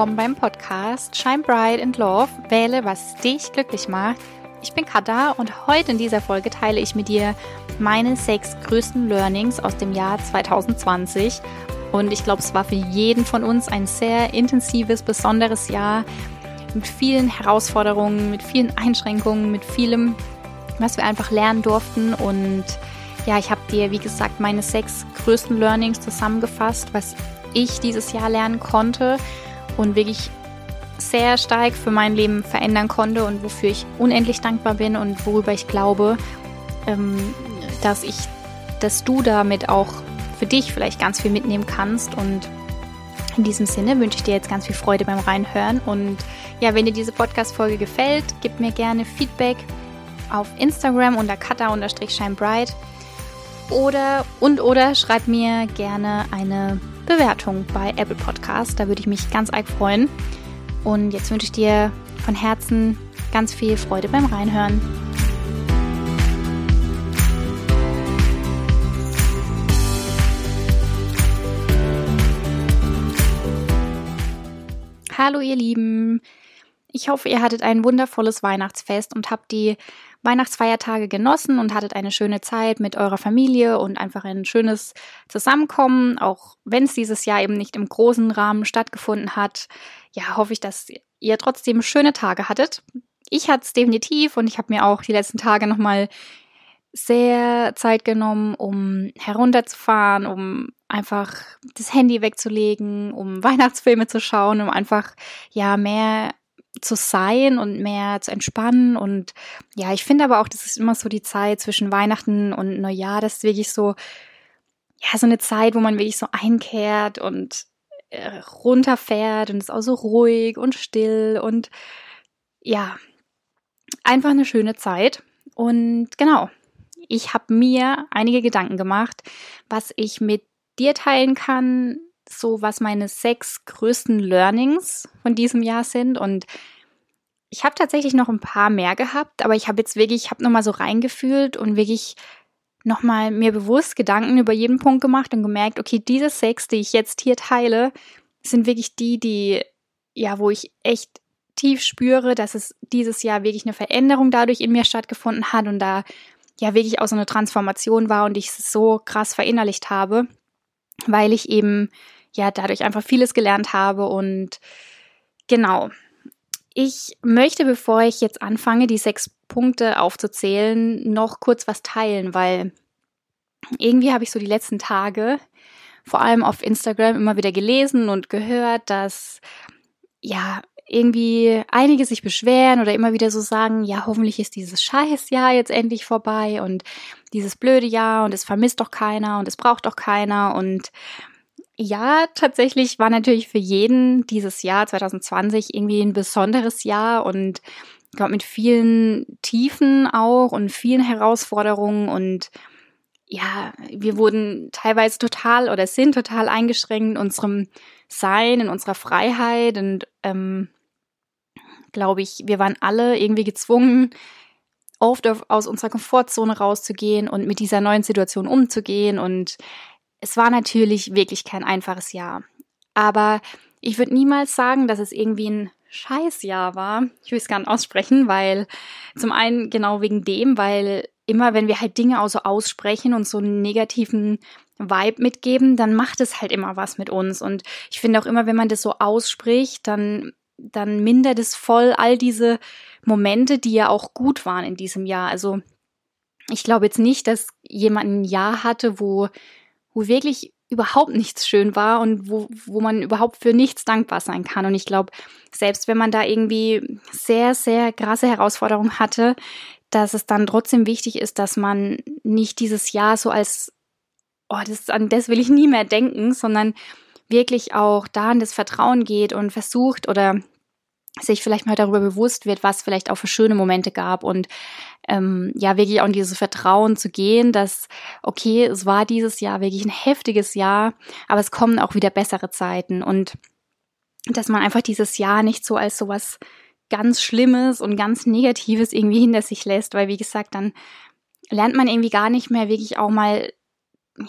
willkommen beim Podcast Shine Bright and Love. Wähle, was dich glücklich macht. Ich bin Kada und heute in dieser Folge teile ich mit dir meine sechs größten Learnings aus dem Jahr 2020. Und ich glaube, es war für jeden von uns ein sehr intensives, besonderes Jahr mit vielen Herausforderungen, mit vielen Einschränkungen, mit vielem, was wir einfach lernen durften. Und ja, ich habe dir, wie gesagt, meine sechs größten Learnings zusammengefasst, was ich dieses Jahr lernen konnte und wirklich sehr stark für mein Leben verändern konnte und wofür ich unendlich dankbar bin und worüber ich glaube, ähm, dass ich, dass du damit auch für dich vielleicht ganz viel mitnehmen kannst. Und in diesem Sinne wünsche ich dir jetzt ganz viel Freude beim Reinhören. Und ja, wenn dir diese Podcast-Folge gefällt, gib mir gerne Feedback auf Instagram unter kata-shinebright oder und oder schreib mir gerne eine Bewertung bei Apple Podcast. Da würde ich mich ganz arg freuen. Und jetzt wünsche ich dir von Herzen ganz viel Freude beim Reinhören. Hallo ihr Lieben. Ich hoffe, ihr hattet ein wundervolles Weihnachtsfest und habt die Weihnachtsfeiertage genossen und hattet eine schöne Zeit mit eurer Familie und einfach ein schönes Zusammenkommen, auch wenn es dieses Jahr eben nicht im großen Rahmen stattgefunden hat. Ja, hoffe ich, dass ihr trotzdem schöne Tage hattet. Ich hatte es definitiv und ich habe mir auch die letzten Tage nochmal sehr Zeit genommen, um herunterzufahren, um einfach das Handy wegzulegen, um Weihnachtsfilme zu schauen, um einfach ja mehr zu sein und mehr zu entspannen. Und ja, ich finde aber auch, das ist immer so die Zeit zwischen Weihnachten und Neujahr, das ist wirklich so, ja, so eine Zeit, wo man wirklich so einkehrt und äh, runterfährt und ist auch so ruhig und still und ja, einfach eine schöne Zeit. Und genau, ich habe mir einige Gedanken gemacht, was ich mit dir teilen kann, so, was meine sechs größten Learnings von diesem Jahr sind. Und ich habe tatsächlich noch ein paar mehr gehabt, aber ich habe jetzt wirklich, ich habe nochmal so reingefühlt und wirklich nochmal mir bewusst Gedanken über jeden Punkt gemacht und gemerkt, okay, diese sechs, die ich jetzt hier teile, sind wirklich die, die, ja, wo ich echt tief spüre, dass es dieses Jahr wirklich eine Veränderung dadurch in mir stattgefunden hat und da ja wirklich auch so eine Transformation war und ich es so krass verinnerlicht habe, weil ich eben ja dadurch einfach vieles gelernt habe und genau. Ich möchte, bevor ich jetzt anfange, die sechs Punkte aufzuzählen, noch kurz was teilen, weil irgendwie habe ich so die letzten Tage, vor allem auf Instagram, immer wieder gelesen und gehört, dass ja irgendwie einige sich beschweren oder immer wieder so sagen, ja, hoffentlich ist dieses Scheißjahr jetzt endlich vorbei und dieses blöde Jahr und es vermisst doch keiner und es braucht doch keiner und ja, tatsächlich war natürlich für jeden dieses Jahr 2020 irgendwie ein besonderes Jahr und ich glaube mit vielen Tiefen auch und vielen Herausforderungen und ja, wir wurden teilweise total oder sind total eingeschränkt in unserem Sein, in unserer Freiheit und ähm, glaube ich, wir waren alle irgendwie gezwungen, oft aus unserer Komfortzone rauszugehen und mit dieser neuen Situation umzugehen und es war natürlich wirklich kein einfaches Jahr. Aber ich würde niemals sagen, dass es irgendwie ein Scheißjahr war. Ich will es gar nicht aussprechen, weil zum einen genau wegen dem, weil immer wenn wir halt Dinge auch so aussprechen und so einen negativen Vibe mitgeben, dann macht es halt immer was mit uns. Und ich finde auch immer, wenn man das so ausspricht, dann, dann mindert es voll all diese Momente, die ja auch gut waren in diesem Jahr. Also ich glaube jetzt nicht, dass jemand ein Jahr hatte, wo wo wirklich überhaupt nichts schön war und wo, wo man überhaupt für nichts dankbar sein kann. Und ich glaube, selbst wenn man da irgendwie sehr, sehr krasse Herausforderungen hatte, dass es dann trotzdem wichtig ist, dass man nicht dieses Jahr so als, oh, das, an das will ich nie mehr denken, sondern wirklich auch da in das Vertrauen geht und versucht oder sich vielleicht mal darüber bewusst wird, was vielleicht auch für schöne Momente gab. Und ähm, ja, wirklich auch in dieses Vertrauen zu gehen, dass, okay, es war dieses Jahr wirklich ein heftiges Jahr, aber es kommen auch wieder bessere Zeiten. Und dass man einfach dieses Jahr nicht so als sowas ganz Schlimmes und ganz Negatives irgendwie hinter sich lässt, weil wie gesagt, dann lernt man irgendwie gar nicht mehr wirklich auch mal,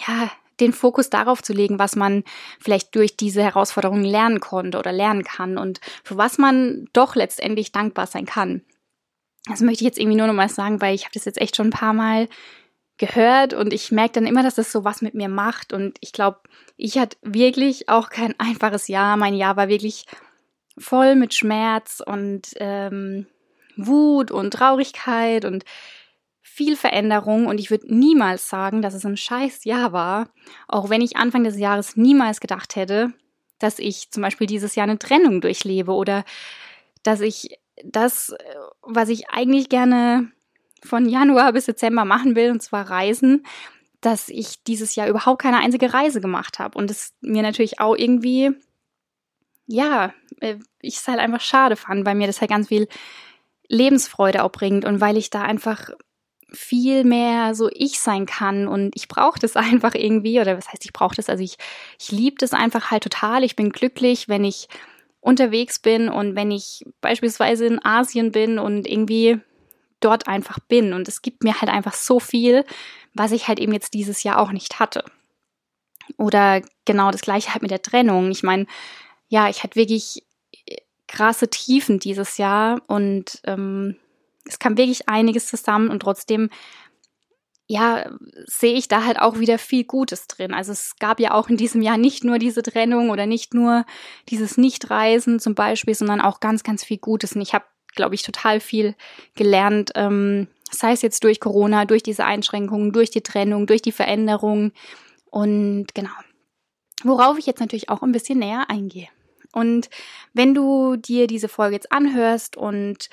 ja, den Fokus darauf zu legen, was man vielleicht durch diese Herausforderungen lernen konnte oder lernen kann und für was man doch letztendlich dankbar sein kann. Das möchte ich jetzt irgendwie nur noch mal sagen, weil ich habe das jetzt echt schon ein paar Mal gehört und ich merke dann immer, dass das so was mit mir macht und ich glaube, ich hatte wirklich auch kein einfaches Jahr. Mein Jahr war wirklich voll mit Schmerz und ähm, Wut und Traurigkeit und viel Veränderung und ich würde niemals sagen, dass es ein scheiß Jahr war, auch wenn ich Anfang des Jahres niemals gedacht hätte, dass ich zum Beispiel dieses Jahr eine Trennung durchlebe oder dass ich das, was ich eigentlich gerne von Januar bis Dezember machen will, und zwar Reisen, dass ich dieses Jahr überhaupt keine einzige Reise gemacht habe. Und es mir natürlich auch irgendwie, ja, äh, ich es halt einfach schade fand, weil mir das halt ganz viel Lebensfreude auch bringt und weil ich da einfach viel mehr so ich sein kann und ich brauche das einfach irgendwie oder was heißt ich brauche das? Also ich ich liebe das einfach halt total. Ich bin glücklich wenn ich unterwegs bin und wenn ich beispielsweise in Asien bin und irgendwie dort einfach bin. Und es gibt mir halt einfach so viel was ich halt eben jetzt dieses Jahr auch nicht hatte. Oder genau das gleiche halt mit der Trennung. Ich meine ja ich hatte wirklich krasse Tiefen dieses Jahr und ähm, es kam wirklich einiges zusammen und trotzdem, ja, sehe ich da halt auch wieder viel Gutes drin. Also es gab ja auch in diesem Jahr nicht nur diese Trennung oder nicht nur dieses Nichtreisen zum Beispiel, sondern auch ganz, ganz viel Gutes. Und ich habe, glaube ich, total viel gelernt, ähm, sei es jetzt durch Corona, durch diese Einschränkungen, durch die Trennung, durch die Veränderung. Und genau, worauf ich jetzt natürlich auch ein bisschen näher eingehe. Und wenn du dir diese Folge jetzt anhörst und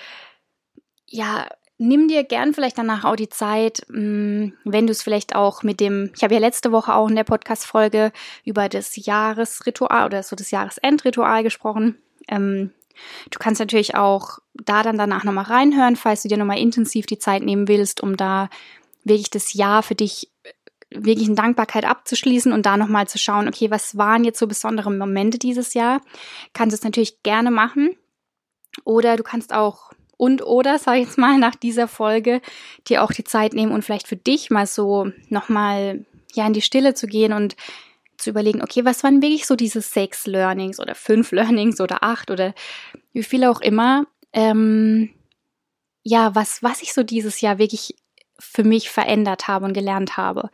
ja, nimm dir gern vielleicht danach auch die Zeit, mm, wenn du es vielleicht auch mit dem, ich habe ja letzte Woche auch in der Podcast-Folge über das Jahresritual oder so das Jahresendritual gesprochen. Ähm, du kannst natürlich auch da dann danach nochmal reinhören, falls du dir nochmal intensiv die Zeit nehmen willst, um da wirklich das Jahr für dich äh, wirklich in Dankbarkeit abzuschließen und da nochmal zu schauen, okay, was waren jetzt so besondere Momente dieses Jahr? Kannst du es natürlich gerne machen. Oder du kannst auch und oder, sag ich jetzt mal, nach dieser Folge dir auch die Zeit nehmen und vielleicht für dich mal so nochmal ja in die Stille zu gehen und zu überlegen, okay, was waren wirklich so diese sechs Learnings oder fünf Learnings oder acht oder wie viele auch immer, ähm, ja, was, was ich so dieses Jahr wirklich für mich verändert habe und gelernt habe.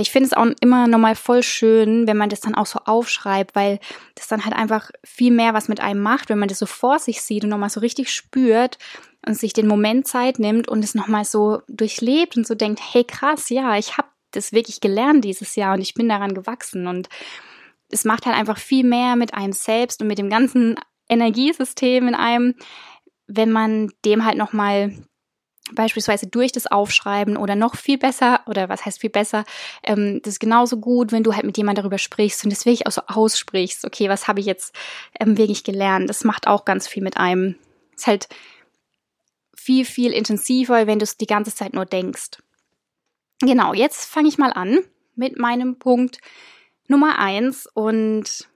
Ich finde es auch immer nochmal voll schön, wenn man das dann auch so aufschreibt, weil das dann halt einfach viel mehr was mit einem macht, wenn man das so vor sich sieht und nochmal so richtig spürt und sich den Moment Zeit nimmt und es nochmal so durchlebt und so denkt, hey krass, ja, ich habe das wirklich gelernt dieses Jahr und ich bin daran gewachsen. Und es macht halt einfach viel mehr mit einem selbst und mit dem ganzen Energiesystem in einem, wenn man dem halt nochmal beispielsweise durch das Aufschreiben oder noch viel besser, oder was heißt viel besser, ähm, das ist genauso gut, wenn du halt mit jemand darüber sprichst und das wirklich auch so aussprichst, okay, was habe ich jetzt ähm, wirklich gelernt? Das macht auch ganz viel mit einem. Ist halt viel, viel intensiver, wenn du es die ganze Zeit nur denkst. Genau, jetzt fange ich mal an mit meinem Punkt Nummer eins und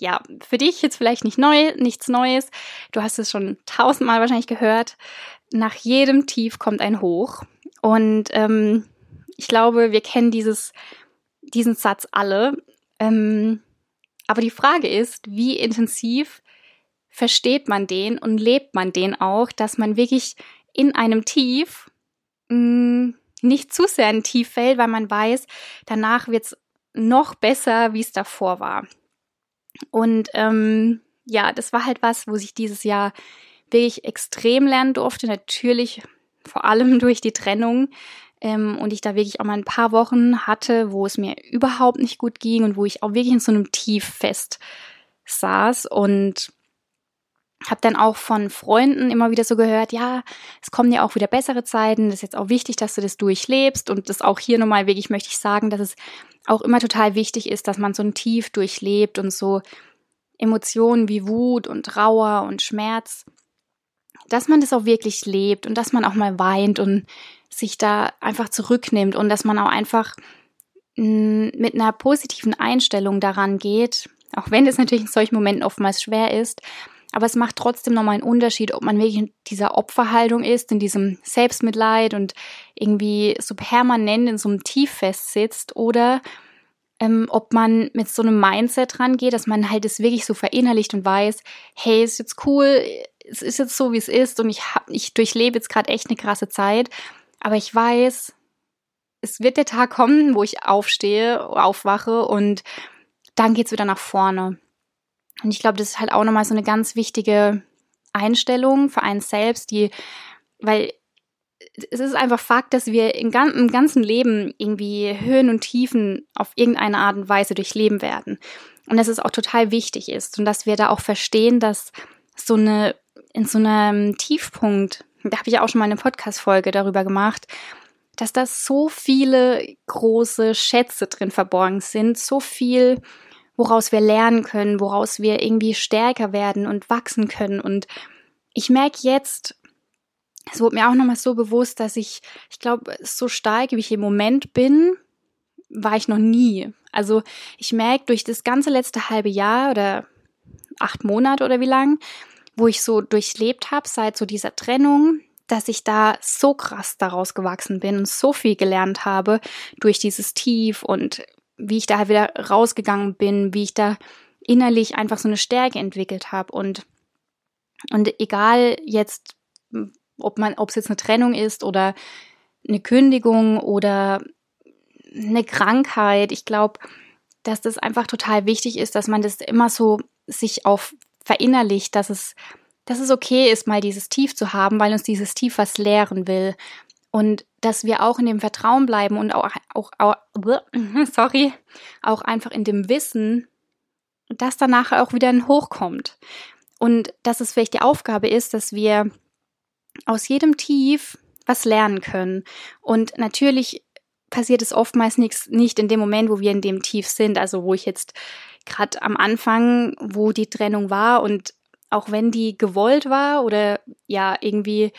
ja, für dich jetzt vielleicht nicht neu, nichts Neues. Du hast es schon tausendmal wahrscheinlich gehört nach jedem Tief kommt ein Hoch. Und ähm, ich glaube, wir kennen dieses, diesen Satz alle. Ähm, aber die Frage ist, wie intensiv versteht man den und lebt man den auch, dass man wirklich in einem Tief mh, mm, nicht zu sehr in Tief fällt, weil man weiß, danach wird es noch besser, wie es davor war. Und ähm, ja, das war halt was, wo sich dieses Jahr wirklich extrem lernen durfte. Natürlich vor allem durch die Trennung. Ähm, und ich da wirklich auch mal ein paar Wochen hatte, wo es mir überhaupt nicht gut ging und wo ich auch wirklich in so einem Tief fest saß und habe dann auch von Freunden immer wieder so gehört, ja, es kommen ja auch wieder bessere Zeiten, das ist jetzt auch wichtig, dass du das durchlebst und das auch hier nochmal wirklich möchte ich sagen, dass es auch immer total wichtig ist, dass man so ein Tief durchlebt und so Emotionen wie Wut und Trauer und Schmerz dass man das auch wirklich lebt und dass man auch mal weint und sich da einfach zurücknimmt und dass man auch einfach mm, mit einer positiven Einstellung daran geht, auch wenn es natürlich in solchen Momenten oftmals schwer ist, aber es macht trotzdem nochmal einen Unterschied, ob man wirklich in dieser Opferhaltung ist, in diesem Selbstmitleid und irgendwie so permanent in so einem Tief festsitzt oder ähm, ob man mit so einem Mindset rangeht, dass man halt es wirklich so verinnerlicht und weiß, hey, ist jetzt cool, es ist jetzt so, wie es ist und ich, hab, ich durchlebe jetzt gerade echt eine krasse Zeit, aber ich weiß, es wird der Tag kommen, wo ich aufstehe, aufwache und dann geht's wieder nach vorne. Und ich glaube, das ist halt auch nochmal so eine ganz wichtige Einstellung für einen selbst, die, weil es ist einfach Fakt, dass wir im ganzen Leben irgendwie Höhen und Tiefen auf irgendeine Art und Weise durchleben werden. Und dass es auch total wichtig ist und dass wir da auch verstehen, dass so eine, in so einem Tiefpunkt, da habe ich auch schon mal eine Podcast-Folge darüber gemacht, dass da so viele große Schätze drin verborgen sind, so viel, woraus wir lernen können, woraus wir irgendwie stärker werden und wachsen können. Und ich merke jetzt, es wurde mir auch nochmal so bewusst, dass ich, ich glaube, so stark, wie ich im Moment bin, war ich noch nie. Also ich merke durch das ganze letzte halbe Jahr oder acht Monate oder wie lang, wo ich so durchlebt habe seit so dieser Trennung, dass ich da so krass daraus gewachsen bin und so viel gelernt habe durch dieses Tief und wie ich da wieder rausgegangen bin, wie ich da innerlich einfach so eine Stärke entwickelt habe und und egal jetzt ob man, ob es jetzt eine Trennung ist oder eine Kündigung oder eine Krankheit. Ich glaube, dass das einfach total wichtig ist, dass man das immer so sich auf verinnerlicht, dass es, dass es okay ist, mal dieses Tief zu haben, weil uns dieses Tief was lehren will. Und dass wir auch in dem Vertrauen bleiben und auch, auch, auch sorry, auch einfach in dem Wissen, dass danach auch wieder ein Hoch kommt. Und dass es vielleicht die Aufgabe ist, dass wir aus jedem Tief was lernen können. Und natürlich passiert es oftmals nichts, nicht in dem Moment, wo wir in dem Tief sind, also wo ich jetzt gerade am Anfang, wo die Trennung war und auch wenn die gewollt war oder ja irgendwie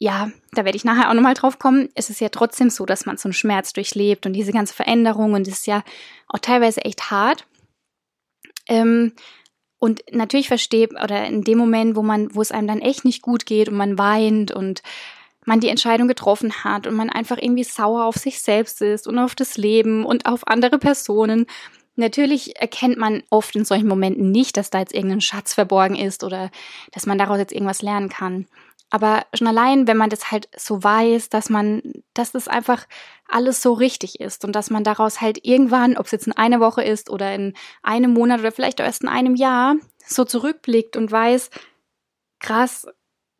ja, da werde ich nachher auch nochmal drauf kommen. Es ist ja trotzdem so, dass man so einen Schmerz durchlebt und diese ganze Veränderung und es ist ja auch teilweise echt hart. Ähm, und natürlich versteht, oder in dem Moment, wo man, wo es einem dann echt nicht gut geht und man weint und man die Entscheidung getroffen hat und man einfach irgendwie sauer auf sich selbst ist und auf das Leben und auf andere Personen. Natürlich erkennt man oft in solchen Momenten nicht, dass da jetzt irgendein Schatz verborgen ist oder dass man daraus jetzt irgendwas lernen kann. Aber schon allein, wenn man das halt so weiß, dass man, dass das einfach alles so richtig ist und dass man daraus halt irgendwann, ob es jetzt in einer Woche ist oder in einem Monat oder vielleicht erst in einem Jahr, so zurückblickt und weiß, krass,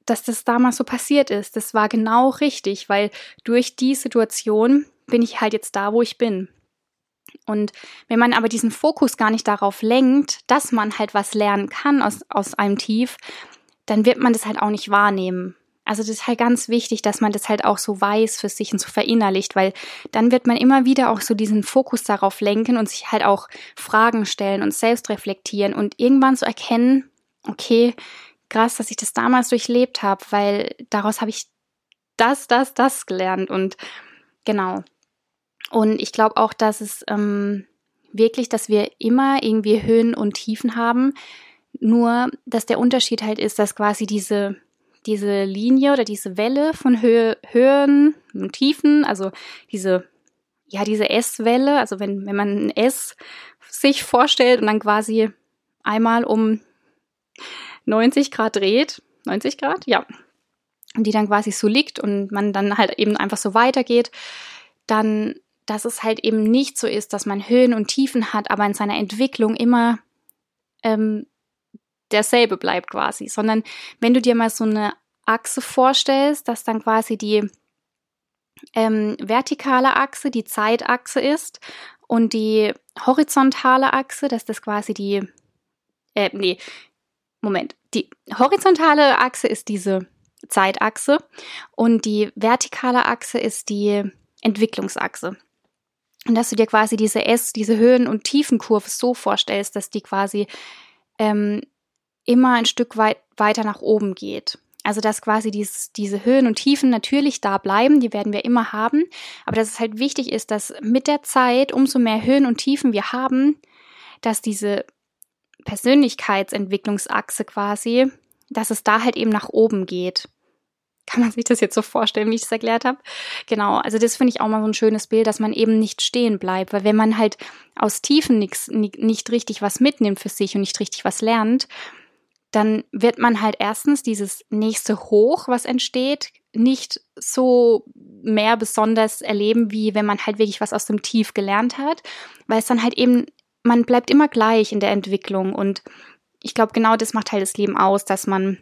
dass das damals so passiert ist. Das war genau richtig, weil durch die Situation bin ich halt jetzt da, wo ich bin. Und wenn man aber diesen Fokus gar nicht darauf lenkt, dass man halt was lernen kann aus, aus einem Tief, dann wird man das halt auch nicht wahrnehmen. Also das ist halt ganz wichtig, dass man das halt auch so weiß für sich und so verinnerlicht, weil dann wird man immer wieder auch so diesen Fokus darauf lenken und sich halt auch Fragen stellen und selbst reflektieren und irgendwann so erkennen, okay, krass, dass ich das damals durchlebt habe, weil daraus habe ich das, das, das gelernt und genau. Und ich glaube auch, dass es ähm, wirklich, dass wir immer irgendwie Höhen und Tiefen haben, nur, dass der Unterschied halt ist, dass quasi diese, diese Linie oder diese Welle von Höhe, Höhen und Tiefen, also diese, ja, diese S-Welle, also wenn, wenn man ein S sich vorstellt und dann quasi einmal um 90 Grad dreht, 90 Grad, ja, und die dann quasi so liegt und man dann halt eben einfach so weitergeht, dann, dass es halt eben nicht so ist, dass man Höhen und Tiefen hat, aber in seiner Entwicklung immer ähm, derselbe bleibt quasi, sondern wenn du dir mal so eine Achse vorstellst, dass dann quasi die ähm, vertikale Achse die Zeitachse ist und die horizontale Achse, dass das quasi die, äh, nee, Moment, die horizontale Achse ist diese Zeitachse und die vertikale Achse ist die Entwicklungsachse. Und dass du dir quasi diese S, diese Höhen- und Tiefenkurve so vorstellst, dass die quasi ähm, immer ein Stück weit weiter nach oben geht. Also dass quasi dies, diese Höhen und Tiefen natürlich da bleiben, die werden wir immer haben, aber dass es halt wichtig ist, dass mit der Zeit, umso mehr Höhen und Tiefen wir haben, dass diese Persönlichkeitsentwicklungsachse quasi, dass es da halt eben nach oben geht. kann man sich das jetzt so vorstellen, wie ich es erklärt habe? Genau, also das finde ich auch mal so ein schönes Bild, dass man eben nicht stehen bleibt, weil wenn man halt aus Tiefen nix, nicht richtig was mitnimmt für sich und nicht richtig was lernt, dann wird man halt erstens dieses nächste Hoch, was entsteht, nicht so mehr besonders erleben, wie wenn man halt wirklich was aus dem Tief gelernt hat, weil es dann halt eben, man bleibt immer gleich in der Entwicklung. Und ich glaube, genau das macht halt das Leben aus, dass man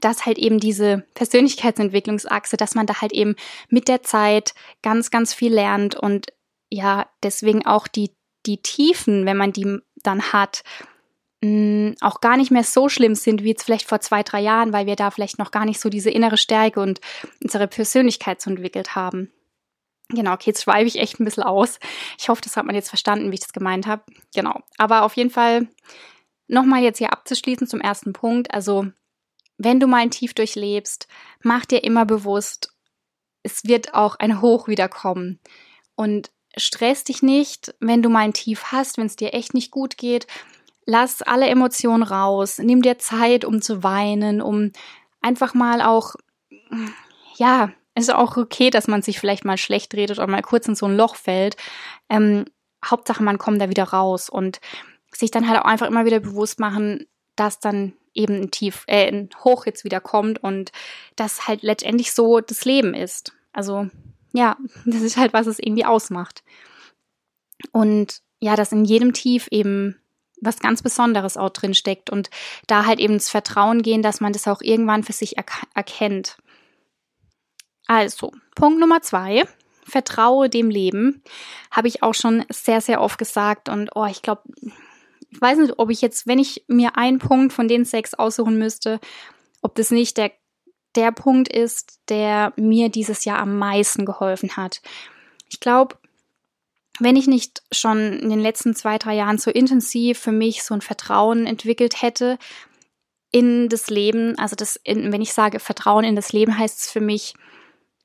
dass halt eben diese Persönlichkeitsentwicklungsachse, dass man da halt eben mit der Zeit ganz, ganz viel lernt und ja, deswegen auch die, die Tiefen, wenn man die dann hat, auch gar nicht mehr so schlimm sind wie jetzt vielleicht vor zwei, drei Jahren, weil wir da vielleicht noch gar nicht so diese innere Stärke und unsere Persönlichkeit so entwickelt haben. Genau, okay, jetzt schweife ich echt ein bisschen aus. Ich hoffe, das hat man jetzt verstanden, wie ich das gemeint habe. Genau. Aber auf jeden Fall nochmal jetzt hier abzuschließen zum ersten Punkt. Also wenn du mal ein Tief durchlebst, mach dir immer bewusst, es wird auch ein Hoch wiederkommen. Und stress dich nicht, wenn du mal ein Tief hast, wenn es dir echt nicht gut geht. Lass alle Emotionen raus. Nimm dir Zeit, um zu weinen, um einfach mal auch, ja, ist auch okay, dass man sich vielleicht mal schlecht redet oder mal kurz in so ein Loch fällt. Ähm, Hauptsache, man kommt da wieder raus und sich dann halt auch einfach immer wieder bewusst machen, dass dann eben ein Tief, äh, ein Hoch jetzt wieder kommt und das halt letztendlich so das Leben ist. Also ja, das ist halt, was es irgendwie ausmacht. Und ja, dass in jedem Tief eben was ganz Besonderes auch drin steckt und da halt eben das Vertrauen gehen, dass man das auch irgendwann für sich er erkennt. Also, Punkt Nummer zwei. Vertraue dem Leben. Habe ich auch schon sehr, sehr oft gesagt. Und oh, ich glaube, ich weiß nicht, ob ich jetzt, wenn ich mir einen Punkt von den sechs aussuchen müsste, ob das nicht der, der Punkt ist, der mir dieses Jahr am meisten geholfen hat. Ich glaube, wenn ich nicht schon in den letzten zwei, drei Jahren so intensiv für mich so ein Vertrauen entwickelt hätte in das Leben, also das, in, wenn ich sage Vertrauen in das Leben, heißt es für mich,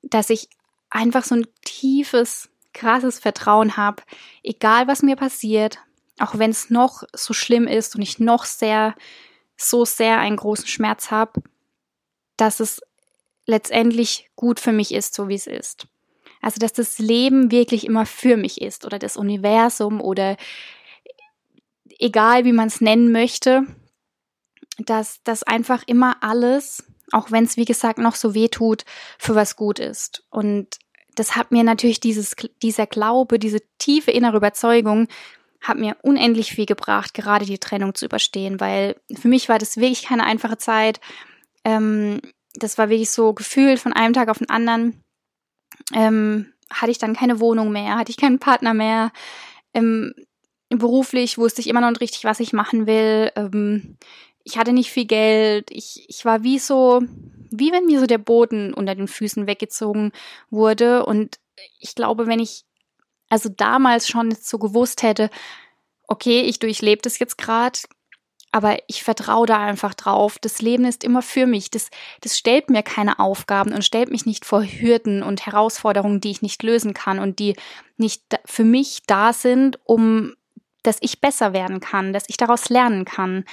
dass ich einfach so ein tiefes, krasses Vertrauen habe, egal was mir passiert, auch wenn es noch so schlimm ist und ich noch sehr, so sehr einen großen Schmerz habe, dass es letztendlich gut für mich ist, so wie es ist. Also, dass das Leben wirklich immer für mich ist oder das Universum oder egal wie man es nennen möchte, dass das einfach immer alles, auch wenn es wie gesagt noch so weh tut, für was gut ist. Und das hat mir natürlich dieses, dieser Glaube, diese tiefe innere Überzeugung hat mir unendlich viel gebracht, gerade die Trennung zu überstehen, weil für mich war das wirklich keine einfache Zeit. Ähm, das war wirklich so gefühlt von einem Tag auf den anderen. Ähm, hatte ich dann keine Wohnung mehr, hatte ich keinen Partner mehr. Ähm, beruflich wusste ich immer noch nicht richtig, was ich machen will. Ähm, ich hatte nicht viel Geld. Ich, ich war wie so, wie wenn mir so der Boden unter den Füßen weggezogen wurde. Und ich glaube, wenn ich also damals schon so gewusst hätte, okay, ich durchlebe das jetzt gerade, aber ich vertraue da einfach drauf. Das Leben ist immer für mich. Das, das stellt mir keine Aufgaben und stellt mich nicht vor Hürden und Herausforderungen, die ich nicht lösen kann und die nicht für mich da sind, um dass ich besser werden kann, dass ich daraus lernen kann.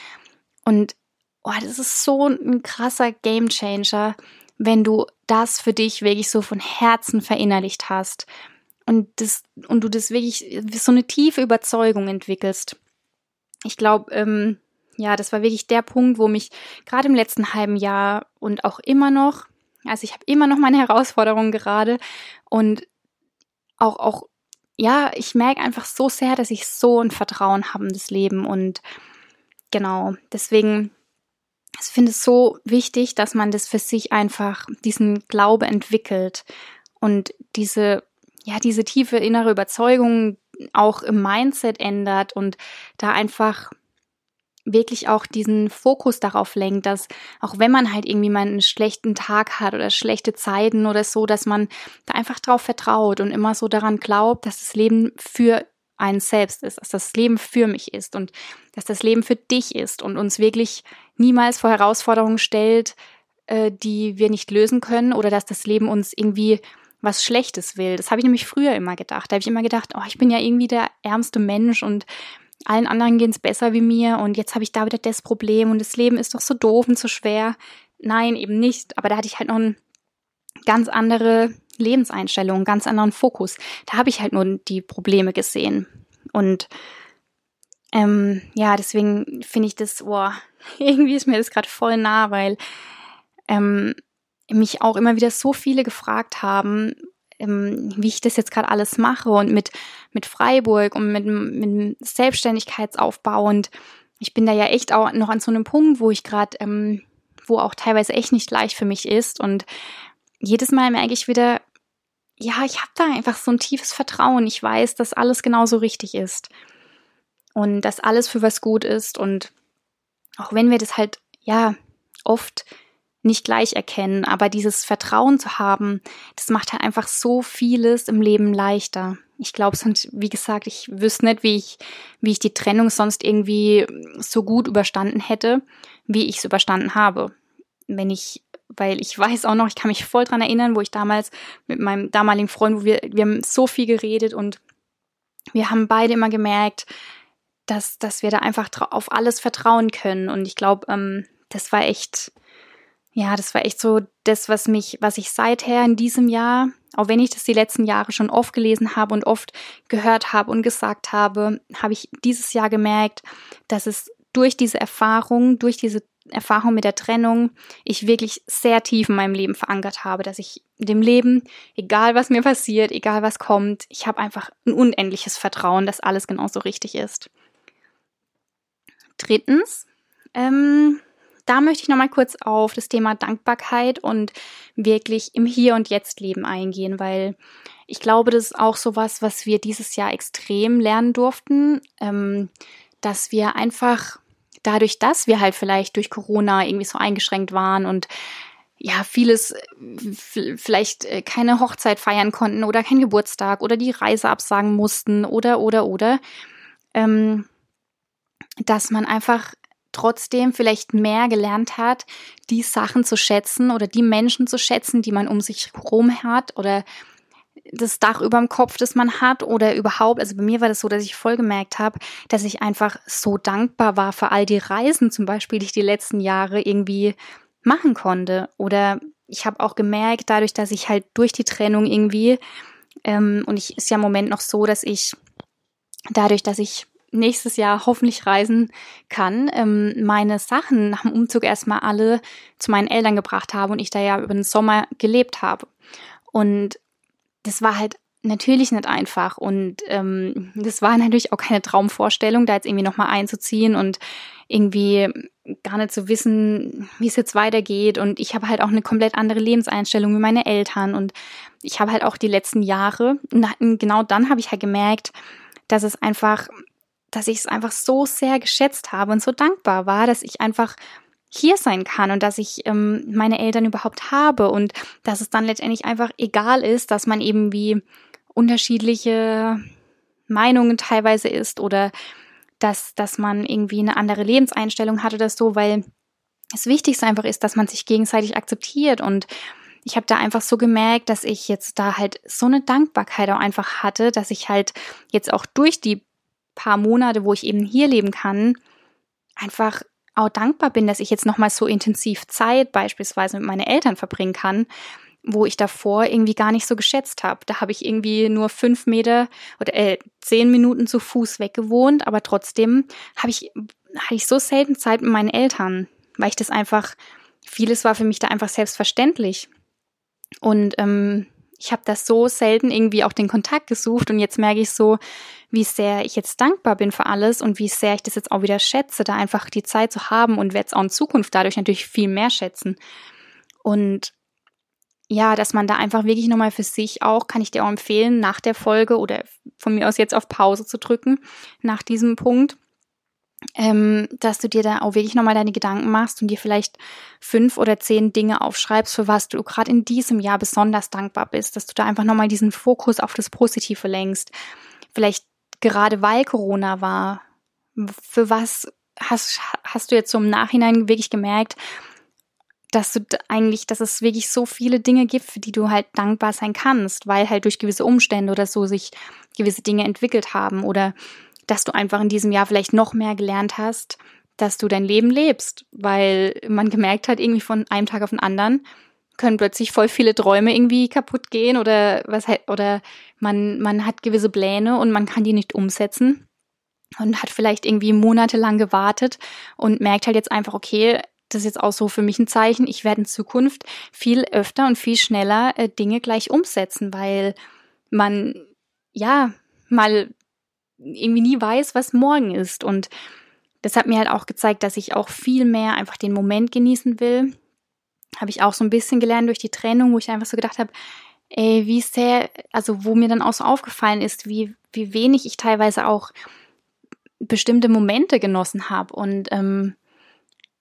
Und oh, das ist so ein krasser Gamechanger, wenn du das für dich wirklich so von Herzen verinnerlicht hast und das und du das wirklich so eine tiefe Überzeugung entwickelst. Ich glaube, ähm, ja, das war wirklich der Punkt, wo mich gerade im letzten halben Jahr und auch immer noch, also ich habe immer noch meine Herausforderungen gerade und auch auch ja, ich merke einfach so sehr, dass ich so ein Vertrauen habe in das Leben und genau, deswegen ich finde es so wichtig, dass man das für sich einfach diesen Glaube entwickelt und diese ja, diese tiefe innere Überzeugung auch im Mindset ändert und da einfach wirklich auch diesen Fokus darauf lenkt, dass auch wenn man halt irgendwie mal einen schlechten Tag hat oder schlechte Zeiten oder so, dass man da einfach drauf vertraut und immer so daran glaubt, dass das Leben für einen selbst ist, dass das Leben für mich ist und dass das Leben für dich ist und uns wirklich niemals vor Herausforderungen stellt, äh, die wir nicht lösen können oder dass das Leben uns irgendwie was Schlechtes will. Das habe ich nämlich früher immer gedacht. Da habe ich immer gedacht, oh, ich bin ja irgendwie der ärmste Mensch und allen anderen geht es besser wie mir und jetzt habe ich da wieder das Problem und das Leben ist doch so doof und so schwer. Nein, eben nicht. Aber da hatte ich halt noch ein ganz andere Lebenseinstellung, ganz anderen Fokus. Da habe ich halt nur die Probleme gesehen. Und ähm, ja, deswegen finde ich das, boah, irgendwie ist mir das gerade voll nah, weil ähm, mich auch immer wieder so viele gefragt haben, wie ich das jetzt gerade alles mache und mit, mit Freiburg und mit, mit Selbstständigkeitsaufbau. Und ich bin da ja echt auch noch an so einem Punkt, wo ich gerade, ähm, wo auch teilweise echt nicht leicht für mich ist. Und jedes Mal merke ich wieder, ja, ich habe da einfach so ein tiefes Vertrauen. Ich weiß, dass alles genauso richtig ist. Und dass alles für was gut ist. Und auch wenn wir das halt, ja, oft nicht gleich erkennen, aber dieses Vertrauen zu haben, das macht halt einfach so vieles im Leben leichter. Ich glaube, sonst, wie gesagt, ich wüsste nicht, wie ich, wie ich die Trennung sonst irgendwie so gut überstanden hätte, wie ich es überstanden habe. Wenn ich, weil ich weiß auch noch, ich kann mich voll dran erinnern, wo ich damals mit meinem damaligen Freund, wo wir, wir haben so viel geredet und wir haben beide immer gemerkt, dass, dass wir da einfach auf alles vertrauen können. Und ich glaube, ähm, das war echt, ja, das war echt so das, was mich, was ich seither in diesem Jahr, auch wenn ich das die letzten Jahre schon oft gelesen habe und oft gehört habe und gesagt habe, habe ich dieses Jahr gemerkt, dass es durch diese Erfahrung, durch diese Erfahrung mit der Trennung, ich wirklich sehr tief in meinem Leben verankert habe, dass ich dem Leben, egal was mir passiert, egal was kommt, ich habe einfach ein unendliches Vertrauen, dass alles genauso richtig ist. Drittens, ähm, da möchte ich nochmal kurz auf das Thema Dankbarkeit und wirklich im Hier und Jetzt Leben eingehen, weil ich glaube, das ist auch sowas, was wir dieses Jahr extrem lernen durften, ähm, dass wir einfach dadurch, dass wir halt vielleicht durch Corona irgendwie so eingeschränkt waren und ja, vieles vielleicht äh, keine Hochzeit feiern konnten oder kein Geburtstag oder die Reise absagen mussten oder, oder, oder, ähm, dass man einfach trotzdem vielleicht mehr gelernt hat, die Sachen zu schätzen oder die Menschen zu schätzen, die man um sich herum hat oder das Dach über dem Kopf, das man hat oder überhaupt, also bei mir war das so, dass ich voll gemerkt habe, dass ich einfach so dankbar war für all die Reisen zum Beispiel, die ich die letzten Jahre irgendwie machen konnte. Oder ich habe auch gemerkt, dadurch, dass ich halt durch die Trennung irgendwie, ähm, und ich ist ja im Moment noch so, dass ich dadurch, dass ich nächstes Jahr hoffentlich reisen kann, ähm, meine Sachen nach dem Umzug erstmal alle zu meinen Eltern gebracht habe und ich da ja über den Sommer gelebt habe. Und das war halt natürlich nicht einfach und ähm, das war natürlich auch keine Traumvorstellung, da jetzt irgendwie nochmal einzuziehen und irgendwie gar nicht zu wissen, wie es jetzt weitergeht. Und ich habe halt auch eine komplett andere Lebenseinstellung wie meine Eltern. Und ich habe halt auch die letzten Jahre, genau dann habe ich halt gemerkt, dass es einfach dass ich es einfach so sehr geschätzt habe und so dankbar war, dass ich einfach hier sein kann und dass ich ähm, meine Eltern überhaupt habe und dass es dann letztendlich einfach egal ist, dass man eben wie unterschiedliche Meinungen teilweise ist oder dass, dass man irgendwie eine andere Lebenseinstellung hat oder so, weil das Wichtigste einfach ist, dass man sich gegenseitig akzeptiert und ich habe da einfach so gemerkt, dass ich jetzt da halt so eine Dankbarkeit auch einfach hatte, dass ich halt jetzt auch durch die paar Monate, wo ich eben hier leben kann, einfach auch dankbar bin, dass ich jetzt nochmal so intensiv Zeit beispielsweise mit meinen Eltern verbringen kann, wo ich davor irgendwie gar nicht so geschätzt habe. Da habe ich irgendwie nur fünf Meter oder äh, zehn Minuten zu Fuß weggewohnt, aber trotzdem habe ich, hatte ich so selten Zeit mit meinen Eltern, weil ich das einfach, vieles war für mich da einfach selbstverständlich. Und ähm, ich habe das so selten irgendwie auch den Kontakt gesucht und jetzt merke ich so, wie sehr ich jetzt dankbar bin für alles und wie sehr ich das jetzt auch wieder schätze, da einfach die Zeit zu haben und werde es auch in Zukunft dadurch natürlich viel mehr schätzen. Und ja, dass man da einfach wirklich nochmal für sich auch, kann ich dir auch empfehlen, nach der Folge oder von mir aus jetzt auf Pause zu drücken, nach diesem Punkt, ähm, dass du dir da auch wirklich nochmal deine Gedanken machst und dir vielleicht fünf oder zehn Dinge aufschreibst, für was du gerade in diesem Jahr besonders dankbar bist, dass du da einfach nochmal diesen Fokus auf das Positive lenkst. Vielleicht gerade weil Corona war, für was hast, hast du jetzt so im Nachhinein wirklich gemerkt, dass du eigentlich, dass es wirklich so viele Dinge gibt, für die du halt dankbar sein kannst, weil halt durch gewisse Umstände oder so sich gewisse Dinge entwickelt haben oder dass du einfach in diesem Jahr vielleicht noch mehr gelernt hast, dass du dein Leben lebst, weil man gemerkt hat, irgendwie von einem Tag auf den anderen, können plötzlich voll viele Träume irgendwie kaputt gehen oder was oder man man hat gewisse Pläne und man kann die nicht umsetzen und hat vielleicht irgendwie monatelang gewartet und merkt halt jetzt einfach okay, das ist jetzt auch so für mich ein Zeichen, ich werde in Zukunft viel öfter und viel schneller äh, Dinge gleich umsetzen, weil man ja mal irgendwie nie weiß, was morgen ist und das hat mir halt auch gezeigt, dass ich auch viel mehr einfach den Moment genießen will. Habe ich auch so ein bisschen gelernt durch die Trennung, wo ich einfach so gedacht habe, ey, wie sehr, also wo mir dann auch so aufgefallen ist, wie, wie wenig ich teilweise auch bestimmte Momente genossen habe. Und ähm,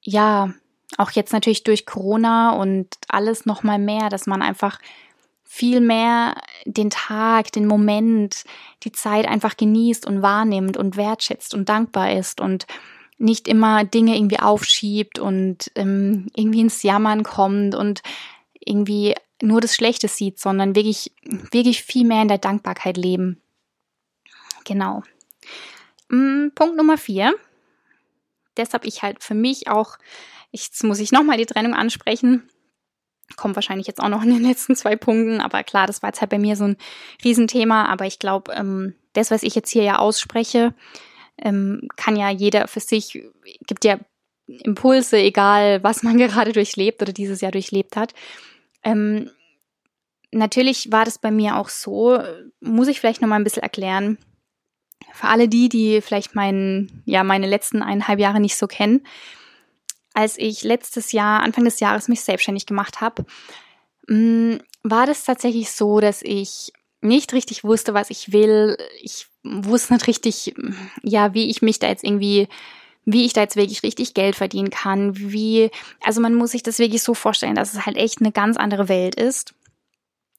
ja, auch jetzt natürlich durch Corona und alles noch mal mehr, dass man einfach viel mehr den Tag, den Moment, die Zeit einfach genießt und wahrnimmt und wertschätzt und dankbar ist und nicht immer Dinge irgendwie aufschiebt und ähm, irgendwie ins Jammern kommt und irgendwie nur das Schlechte sieht, sondern wirklich, wirklich viel mehr in der Dankbarkeit leben. Genau. Mm, Punkt Nummer vier. Deshalb ich halt für mich auch, jetzt muss ich nochmal die Trennung ansprechen. Kommt wahrscheinlich jetzt auch noch in den letzten zwei Punkten, aber klar, das war jetzt halt bei mir so ein Riesenthema. Aber ich glaube, ähm, das, was ich jetzt hier ja ausspreche, ähm, kann ja jeder für sich, gibt ja Impulse, egal was man gerade durchlebt oder dieses Jahr durchlebt hat. Ähm, natürlich war das bei mir auch so, muss ich vielleicht nochmal ein bisschen erklären. Für alle die, die vielleicht meinen, ja, meine letzten eineinhalb Jahre nicht so kennen. Als ich letztes Jahr, Anfang des Jahres mich selbstständig gemacht habe, mm, war das tatsächlich so, dass ich nicht richtig wusste, was ich will. Ich wusste nicht richtig, ja, wie ich mich da jetzt irgendwie, wie ich da jetzt wirklich richtig Geld verdienen kann, wie, also man muss sich das wirklich so vorstellen, dass es halt echt eine ganz andere Welt ist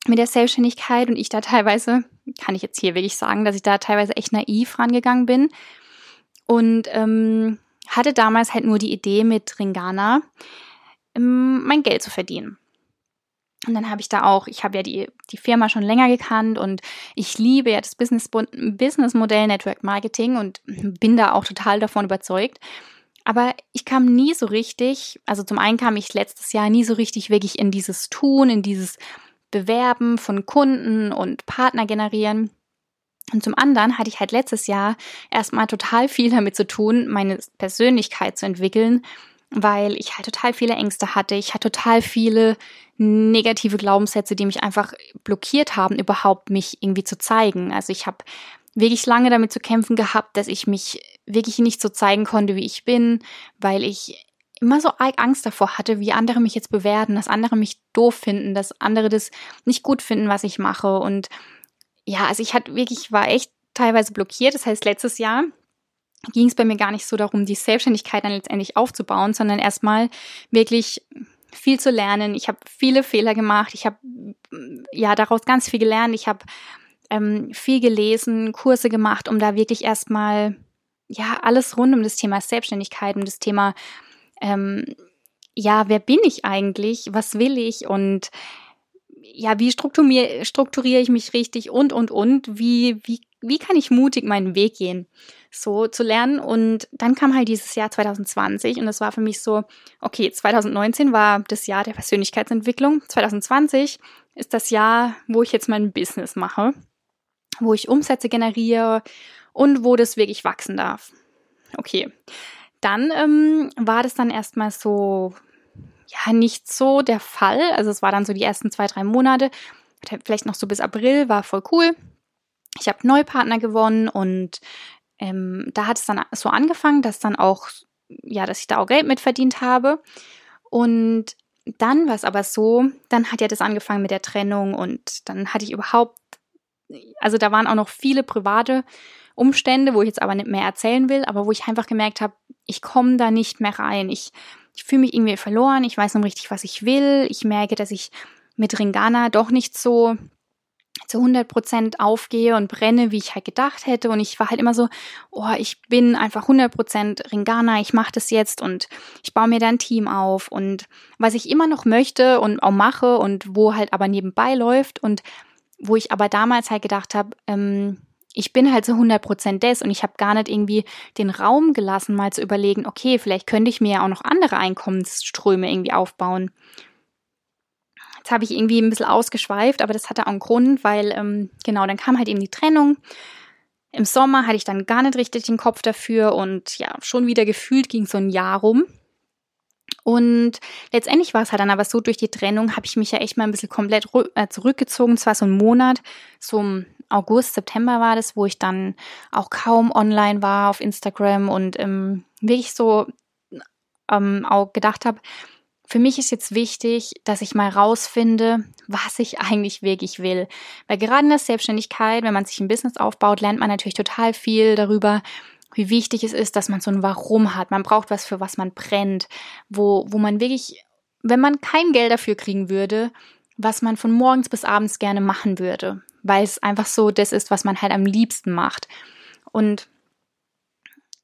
mit der Selbstständigkeit und ich da teilweise, kann ich jetzt hier wirklich sagen, dass ich da teilweise echt naiv rangegangen bin und ähm, hatte damals halt nur die Idee mit Ringana ähm, mein Geld zu verdienen. Und dann habe ich da auch, ich habe ja die, die Firma schon länger gekannt und ich liebe ja das Business, Businessmodell Network Marketing und bin da auch total davon überzeugt. Aber ich kam nie so richtig, also zum einen kam ich letztes Jahr nie so richtig wirklich in dieses Tun, in dieses Bewerben von Kunden und Partner generieren. Und zum anderen hatte ich halt letztes Jahr erstmal total viel damit zu tun, meine Persönlichkeit zu entwickeln weil ich halt total viele Ängste hatte. Ich hatte total viele negative Glaubenssätze, die mich einfach blockiert haben, überhaupt mich irgendwie zu zeigen. Also ich habe wirklich lange damit zu kämpfen gehabt, dass ich mich wirklich nicht so zeigen konnte, wie ich bin, weil ich immer so Angst davor hatte, wie andere mich jetzt bewerten, dass andere mich doof finden, dass andere das nicht gut finden, was ich mache. Und ja, also ich hatte wirklich, war echt teilweise blockiert. Das heißt, letztes Jahr ging es bei mir gar nicht so darum, die Selbstständigkeit dann letztendlich aufzubauen, sondern erstmal wirklich viel zu lernen. Ich habe viele Fehler gemacht. Ich habe ja daraus ganz viel gelernt. Ich habe ähm, viel gelesen, Kurse gemacht, um da wirklich erstmal ja alles rund um das Thema Selbstständigkeit, um das Thema ähm, ja, wer bin ich eigentlich? Was will ich? Und ja, wie strukturiere, strukturiere ich mich richtig und, und, und? Wie, wie, wie kann ich mutig meinen Weg gehen? So zu lernen. Und dann kam halt dieses Jahr 2020 und das war für mich so, okay, 2019 war das Jahr der Persönlichkeitsentwicklung. 2020 ist das Jahr, wo ich jetzt mein Business mache, wo ich Umsätze generiere und wo das wirklich wachsen darf. Okay. Dann ähm, war das dann erstmal so, ja, nicht so der Fall. Also es war dann so die ersten zwei, drei Monate, vielleicht noch so bis April, war voll cool. Ich habe Neupartner gewonnen und ähm, da hat es dann so angefangen, dass dann auch, ja, dass ich da auch Geld mitverdient habe. Und dann war es aber so, dann hat ja das angefangen mit der Trennung und dann hatte ich überhaupt, also da waren auch noch viele private Umstände, wo ich jetzt aber nicht mehr erzählen will, aber wo ich einfach gemerkt habe, ich komme da nicht mehr rein. Ich ich fühle mich irgendwie verloren, ich weiß nicht richtig, was ich will. Ich merke, dass ich mit Ringana doch nicht so zu 100 Prozent aufgehe und brenne, wie ich halt gedacht hätte. Und ich war halt immer so, oh, ich bin einfach 100 Prozent Ringana, ich mache das jetzt und ich baue mir da ein Team auf. Und was ich immer noch möchte und auch mache und wo halt aber nebenbei läuft und wo ich aber damals halt gedacht habe, ähm, ich bin halt so 100% des und ich habe gar nicht irgendwie den Raum gelassen, mal zu überlegen, okay, vielleicht könnte ich mir ja auch noch andere Einkommensströme irgendwie aufbauen. Jetzt habe ich irgendwie ein bisschen ausgeschweift, aber das hatte auch einen Grund, weil ähm, genau, dann kam halt eben die Trennung. Im Sommer hatte ich dann gar nicht richtig den Kopf dafür und ja, schon wieder gefühlt ging so ein Jahr rum. Und letztendlich war es halt dann aber so, durch die Trennung habe ich mich ja echt mal ein bisschen komplett äh, zurückgezogen. Zwar so ein Monat, so im August, September war das, wo ich dann auch kaum online war auf Instagram und ähm, wirklich so ähm, auch gedacht habe, für mich ist jetzt wichtig, dass ich mal rausfinde, was ich eigentlich wirklich will. Weil gerade in der Selbstständigkeit, wenn man sich ein Business aufbaut, lernt man natürlich total viel darüber, wie wichtig es ist, dass man so ein Warum hat. Man braucht was, für was man brennt, wo, wo man wirklich, wenn man kein Geld dafür kriegen würde, was man von morgens bis abends gerne machen würde, weil es einfach so das ist, was man halt am liebsten macht. Und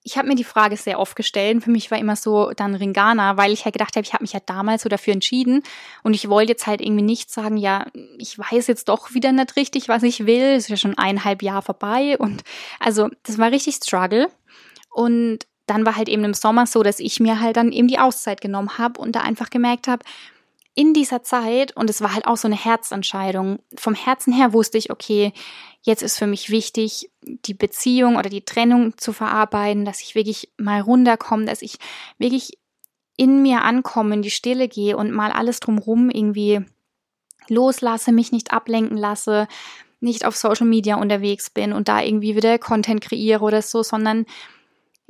ich habe mir die Frage sehr oft gestellt. Für mich war immer so dann Ringana, weil ich halt gedacht habe, ich habe mich ja damals so dafür entschieden und ich wollte jetzt halt irgendwie nicht sagen, ja, ich weiß jetzt doch wieder nicht richtig, was ich will. Es ist ja schon eineinhalb Jahre vorbei und also das war richtig Struggle. Und dann war halt eben im Sommer so, dass ich mir halt dann eben die Auszeit genommen habe und da einfach gemerkt habe, in dieser Zeit, und es war halt auch so eine Herzentscheidung, vom Herzen her wusste ich, okay, jetzt ist für mich wichtig, die Beziehung oder die Trennung zu verarbeiten, dass ich wirklich mal runterkomme, dass ich wirklich in mir ankomme, in die Stille gehe und mal alles drumrum irgendwie loslasse, mich nicht ablenken lasse, nicht auf Social Media unterwegs bin und da irgendwie wieder Content kreiere oder so, sondern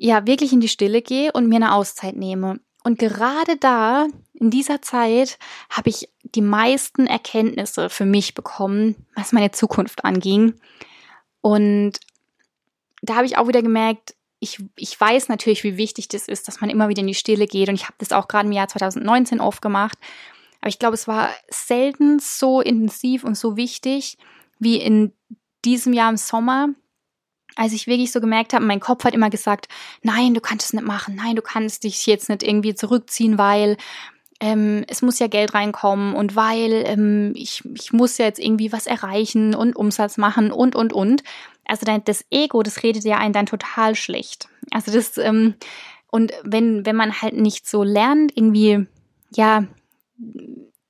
ja, wirklich in die Stille gehe und mir eine Auszeit nehme. Und gerade da, in dieser Zeit, habe ich die meisten Erkenntnisse für mich bekommen, was meine Zukunft anging. Und da habe ich auch wieder gemerkt, ich, ich weiß natürlich, wie wichtig das ist, dass man immer wieder in die Stille geht. Und ich habe das auch gerade im Jahr 2019 oft gemacht. Aber ich glaube, es war selten so intensiv und so wichtig wie in diesem Jahr im Sommer, als ich wirklich so gemerkt habe, mein Kopf hat immer gesagt, nein, du kannst es nicht machen, nein, du kannst dich jetzt nicht irgendwie zurückziehen, weil ähm, es muss ja Geld reinkommen und weil ähm, ich, ich muss ja jetzt irgendwie was erreichen und Umsatz machen und, und, und. Also das Ego, das redet ja einen dann total schlecht. Also das, ähm, und wenn, wenn man halt nicht so lernt, irgendwie, ja,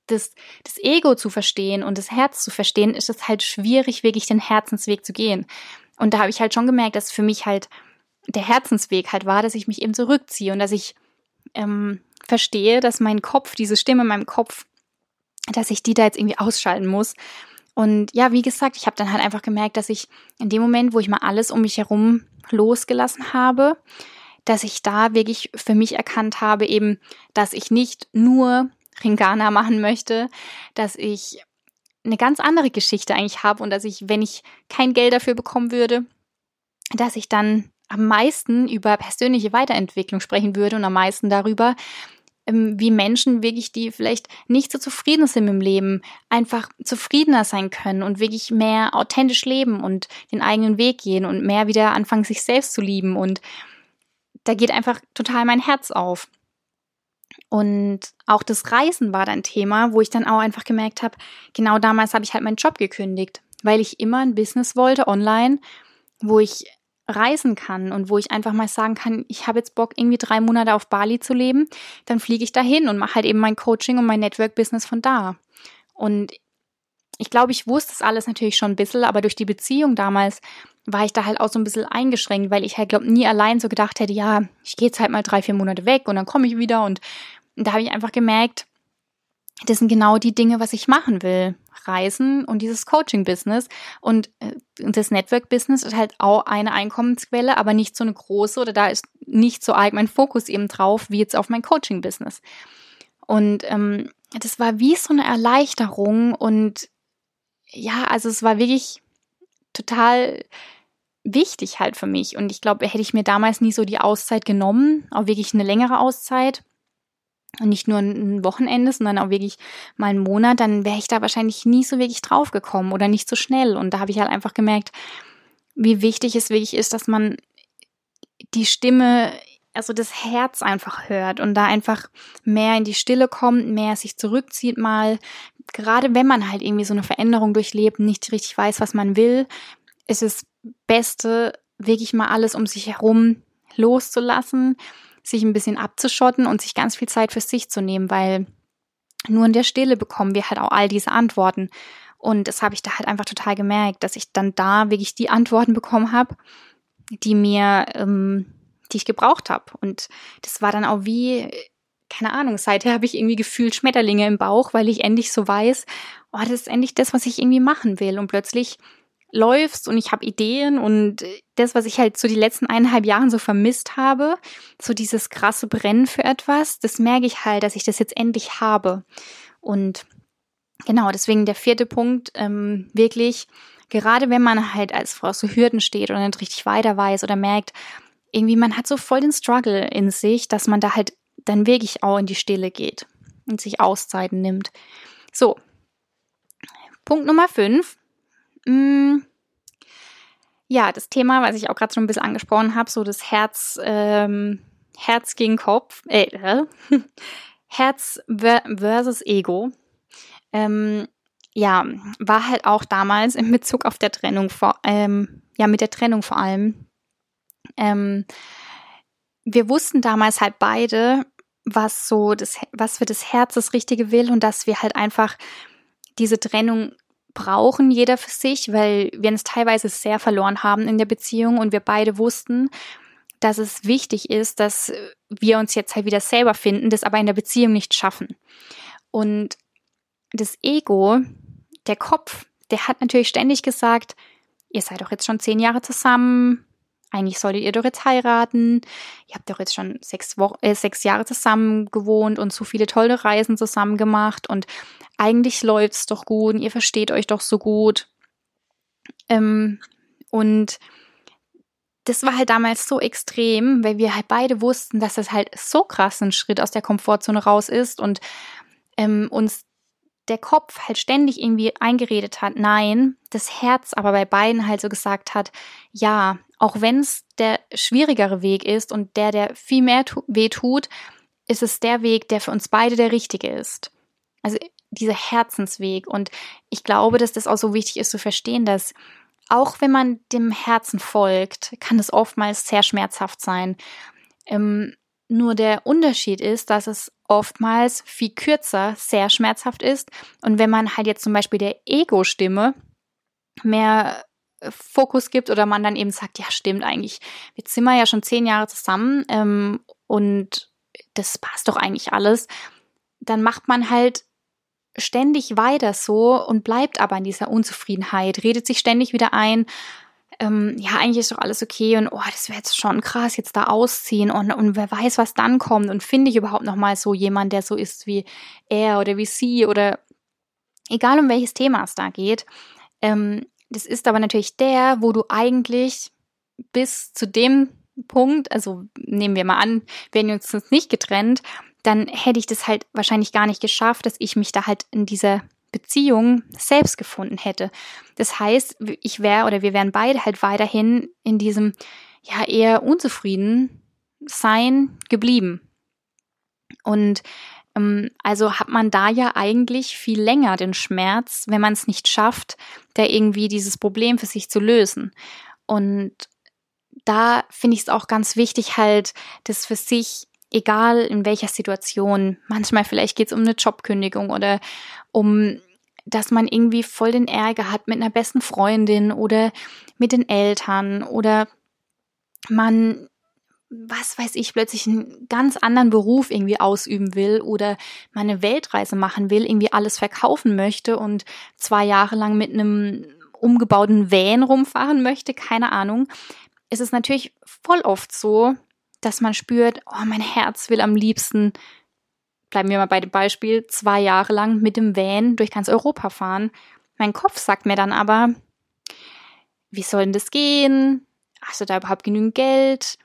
das, das Ego zu verstehen und das Herz zu verstehen, ist es halt schwierig, wirklich den Herzensweg zu gehen. Und da habe ich halt schon gemerkt, dass für mich halt der Herzensweg halt war, dass ich mich eben zurückziehe und dass ich ähm, verstehe, dass mein Kopf, diese Stimme in meinem Kopf, dass ich die da jetzt irgendwie ausschalten muss. Und ja, wie gesagt, ich habe dann halt einfach gemerkt, dass ich in dem Moment, wo ich mal alles um mich herum losgelassen habe, dass ich da wirklich für mich erkannt habe, eben, dass ich nicht nur Ringana machen möchte, dass ich eine ganz andere Geschichte eigentlich habe und dass ich, wenn ich kein Geld dafür bekommen würde, dass ich dann am meisten über persönliche Weiterentwicklung sprechen würde und am meisten darüber, ähm, wie Menschen wirklich, die vielleicht nicht so zufrieden sind im Leben, einfach zufriedener sein können und wirklich mehr authentisch leben und den eigenen Weg gehen und mehr wieder anfangen, sich selbst zu lieben. Und da geht einfach total mein Herz auf. Und auch das Reisen war dann Thema, wo ich dann auch einfach gemerkt habe, genau damals habe ich halt meinen Job gekündigt, weil ich immer ein Business wollte online, wo ich reisen kann und wo ich einfach mal sagen kann, ich habe jetzt Bock, irgendwie drei Monate auf Bali zu leben, dann fliege ich dahin und mache halt eben mein Coaching und mein Network-Business von da. Und ich glaube, ich wusste das alles natürlich schon ein bisschen, aber durch die Beziehung damals war ich da halt auch so ein bisschen eingeschränkt, weil ich halt, glaube nie allein so gedacht hätte, ja, ich gehe jetzt halt mal drei, vier Monate weg und dann komme ich wieder und und da habe ich einfach gemerkt, das sind genau die Dinge, was ich machen will. Reisen und dieses Coaching-Business. Und äh, das Network-Business ist halt auch eine Einkommensquelle, aber nicht so eine große oder da ist nicht so arg mein Fokus eben drauf, wie jetzt auf mein Coaching-Business. Und ähm, das war wie so eine Erleichterung und ja, also es war wirklich total wichtig halt für mich. Und ich glaube, hätte ich mir damals nie so die Auszeit genommen, auch wirklich eine längere Auszeit, und nicht nur ein Wochenende, sondern auch wirklich mal einen Monat, dann wäre ich da wahrscheinlich nie so wirklich drauf gekommen oder nicht so schnell. Und da habe ich halt einfach gemerkt, wie wichtig es wirklich ist, dass man die Stimme, also das Herz einfach hört und da einfach mehr in die Stille kommt, mehr sich zurückzieht mal. Gerade wenn man halt irgendwie so eine Veränderung durchlebt, nicht richtig weiß, was man will, ist es Beste, wirklich mal alles um sich herum loszulassen sich ein bisschen abzuschotten und sich ganz viel Zeit für sich zu nehmen, weil nur in der Stille bekommen wir halt auch all diese Antworten. Und das habe ich da halt einfach total gemerkt, dass ich dann da wirklich die Antworten bekommen habe, die mir, ähm, die ich gebraucht habe. Und das war dann auch wie, keine Ahnung, seither habe ich irgendwie gefühlt Schmetterlinge im Bauch, weil ich endlich so weiß, oh, das ist endlich das, was ich irgendwie machen will. Und plötzlich läufst und ich habe Ideen und das, was ich halt so die letzten eineinhalb Jahren so vermisst habe, so dieses krasse Brennen für etwas, das merke ich halt, dass ich das jetzt endlich habe. Und genau, deswegen der vierte Punkt, ähm, wirklich, gerade wenn man halt als Frau so Hürden steht und nicht richtig weiter weiß oder merkt, irgendwie man hat so voll den Struggle in sich, dass man da halt dann wirklich auch in die Stille geht und sich Auszeiten nimmt. So. Punkt Nummer fünf. Mm, ja, das Thema, was ich auch gerade schon ein bisschen angesprochen habe, so das Herz, ähm, Herz gegen Kopf, äh, äh Herz versus Ego. Ähm, ja, war halt auch damals in Bezug auf der Trennung vor, ähm, ja, mit der Trennung vor allem. Ähm, wir wussten damals halt beide, was so das, was für das Herz das Richtige will und dass wir halt einfach diese Trennung brauchen, jeder für sich, weil wir uns teilweise sehr verloren haben in der Beziehung und wir beide wussten, dass es wichtig ist, dass wir uns jetzt halt wieder selber finden, das aber in der Beziehung nicht schaffen. Und das Ego, der Kopf, der hat natürlich ständig gesagt, ihr seid doch jetzt schon zehn Jahre zusammen, eigentlich solltet ihr doch jetzt heiraten. Ihr habt doch jetzt schon sechs, Wochen, äh, sechs Jahre zusammen gewohnt und so viele tolle Reisen zusammen gemacht und eigentlich läuft's doch gut und ihr versteht euch doch so gut. Ähm, und das war halt damals so extrem, weil wir halt beide wussten, dass das halt so krass ein Schritt aus der Komfortzone raus ist und ähm, uns der Kopf halt ständig irgendwie eingeredet hat, nein, das Herz aber bei beiden halt so gesagt hat, ja, auch wenn es der schwierigere Weg ist und der, der viel mehr weh tut, ist es der Weg, der für uns beide der richtige ist. Also dieser Herzensweg. Und ich glaube, dass das auch so wichtig ist zu verstehen, dass auch wenn man dem Herzen folgt, kann es oftmals sehr schmerzhaft sein. Ähm, nur der Unterschied ist, dass es oftmals viel kürzer sehr schmerzhaft ist. Und wenn man halt jetzt zum Beispiel der Ego-Stimme mehr Fokus gibt oder man dann eben sagt, ja stimmt eigentlich, wir sind wir ja schon zehn Jahre zusammen ähm, und das passt doch eigentlich alles, dann macht man halt ständig weiter so und bleibt aber in dieser Unzufriedenheit, redet sich ständig wieder ein, ähm, ja, eigentlich ist doch alles okay und oh, das wäre jetzt schon krass, jetzt da ausziehen und, und wer weiß, was dann kommt. Und finde ich überhaupt noch mal so jemand, der so ist wie er oder wie sie oder egal um welches Thema es da geht, ähm, das ist aber natürlich der, wo du eigentlich bis zu dem Punkt, also nehmen wir mal an, wären wir uns nicht getrennt, dann hätte ich das halt wahrscheinlich gar nicht geschafft, dass ich mich da halt in dieser Beziehung selbst gefunden hätte. Das heißt, ich wäre oder wir wären beide halt weiterhin in diesem ja eher unzufrieden sein geblieben. Und also hat man da ja eigentlich viel länger den Schmerz, wenn man es nicht schafft, da irgendwie dieses Problem für sich zu lösen. Und da finde ich es auch ganz wichtig, halt, das für sich, egal in welcher Situation, manchmal vielleicht geht es um eine Jobkündigung oder um dass man irgendwie voll den Ärger hat mit einer besten Freundin oder mit den Eltern oder man was weiß ich, plötzlich einen ganz anderen Beruf irgendwie ausüben will oder meine Weltreise machen will, irgendwie alles verkaufen möchte und zwei Jahre lang mit einem umgebauten Van rumfahren möchte, keine Ahnung, ist es natürlich voll oft so, dass man spürt, oh, mein Herz will am liebsten, bleiben wir mal bei dem Beispiel, zwei Jahre lang mit dem Van durch ganz Europa fahren. Mein Kopf sagt mir dann aber, wie soll denn das gehen? Hast du da überhaupt genügend Geld?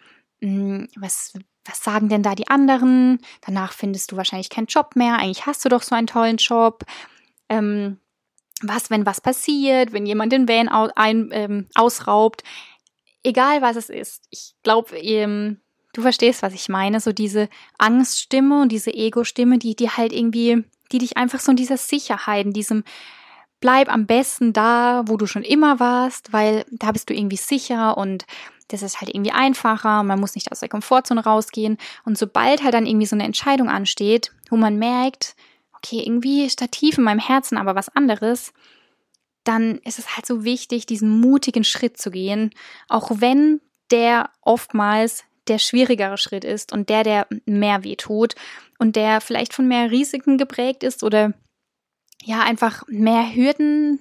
Hm, was, was sagen denn da die anderen? Danach findest du wahrscheinlich keinen Job mehr. Eigentlich hast du doch so einen tollen Job. Ähm, was, wenn was passiert, wenn jemand den Van au ein, ähm, ausraubt? Egal was es ist. Ich glaube, ähm, du verstehst, was ich meine. So diese Angststimme und diese Ego-Stimme, die, die halt irgendwie, die dich einfach so in dieser Sicherheit, in diesem bleib am besten da, wo du schon immer warst, weil da bist du irgendwie sicher und das ist halt irgendwie einfacher, man muss nicht aus der Komfortzone rausgehen. Und sobald halt dann irgendwie so eine Entscheidung ansteht, wo man merkt, okay, irgendwie Stativ in meinem Herzen, aber was anderes, dann ist es halt so wichtig, diesen mutigen Schritt zu gehen, auch wenn der oftmals der schwierigere Schritt ist und der, der mehr weh tut und der vielleicht von mehr Risiken geprägt ist oder ja einfach mehr Hürden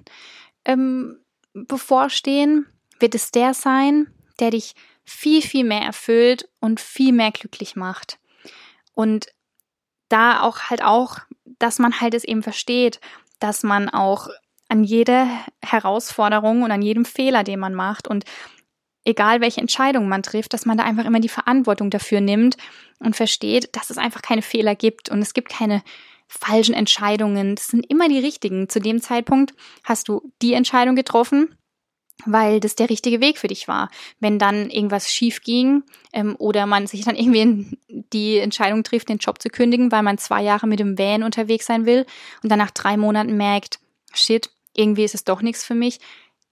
ähm, bevorstehen, wird es der sein, der dich viel, viel mehr erfüllt und viel mehr glücklich macht. Und da auch halt auch, dass man halt es eben versteht, dass man auch an jede Herausforderung und an jedem Fehler, den man macht und egal welche Entscheidung man trifft, dass man da einfach immer die Verantwortung dafür nimmt und versteht, dass es einfach keine Fehler gibt und es gibt keine falschen Entscheidungen. Das sind immer die richtigen. Zu dem Zeitpunkt hast du die Entscheidung getroffen, weil das der richtige Weg für dich war. Wenn dann irgendwas schief ging ähm, oder man sich dann irgendwie die Entscheidung trifft, den Job zu kündigen, weil man zwei Jahre mit dem Van unterwegs sein will und dann nach drei Monaten merkt, shit, irgendwie ist es doch nichts für mich,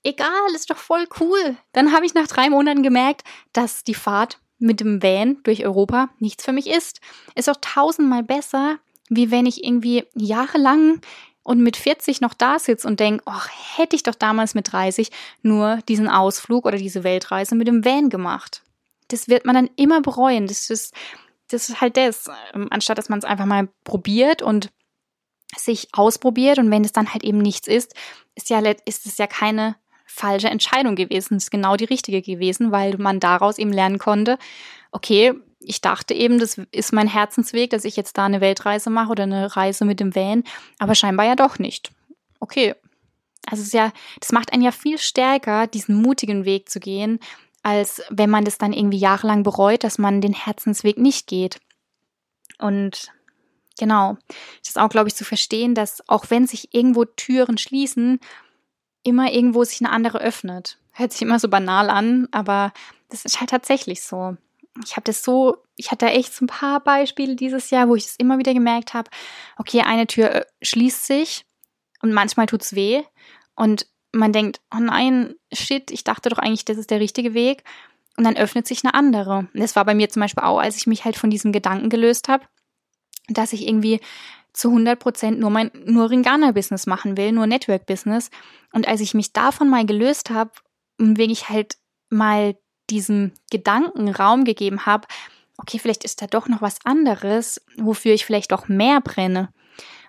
egal, ist doch voll cool. Dann habe ich nach drei Monaten gemerkt, dass die Fahrt mit dem Van durch Europa nichts für mich ist. Ist auch tausendmal besser, wie wenn ich irgendwie jahrelang und mit 40 noch da sitze und denke, ach, hätte ich doch damals mit 30 nur diesen Ausflug oder diese Weltreise mit dem Van gemacht. Das wird man dann immer bereuen. Das ist, das ist halt das, ähm, anstatt dass man es einfach mal probiert und sich ausprobiert und wenn es dann halt eben nichts ist, ist ja ist es ja keine falsche Entscheidung gewesen. Es ist genau die richtige gewesen, weil man daraus eben lernen konnte, okay, ich dachte eben, das ist mein Herzensweg, dass ich jetzt da eine Weltreise mache oder eine Reise mit dem Van, aber scheinbar ja doch nicht. Okay. Also es ist ja, das macht einen ja viel stärker, diesen mutigen Weg zu gehen, als wenn man das dann irgendwie jahrelang bereut, dass man den Herzensweg nicht geht. Und genau, das ist auch, glaube ich, zu verstehen, dass auch wenn sich irgendwo Türen schließen, immer irgendwo sich eine andere öffnet. Hört sich immer so banal an, aber das ist halt tatsächlich so. Ich habe das so, ich hatte echt so ein paar Beispiele dieses Jahr, wo ich es immer wieder gemerkt habe, okay, eine Tür äh, schließt sich und manchmal tut's weh und man denkt, oh nein, shit, ich dachte doch eigentlich, das ist der richtige Weg. Und dann öffnet sich eine andere. Das war bei mir zum Beispiel auch, als ich mich halt von diesem Gedanken gelöst habe, dass ich irgendwie zu 100 Prozent nur mein, nur Ringana-Business machen will, nur Network-Business. Und als ich mich davon mal gelöst habe und wirklich halt mal diesem Gedanken Raum gegeben habe, okay, vielleicht ist da doch noch was anderes, wofür ich vielleicht doch mehr brenne.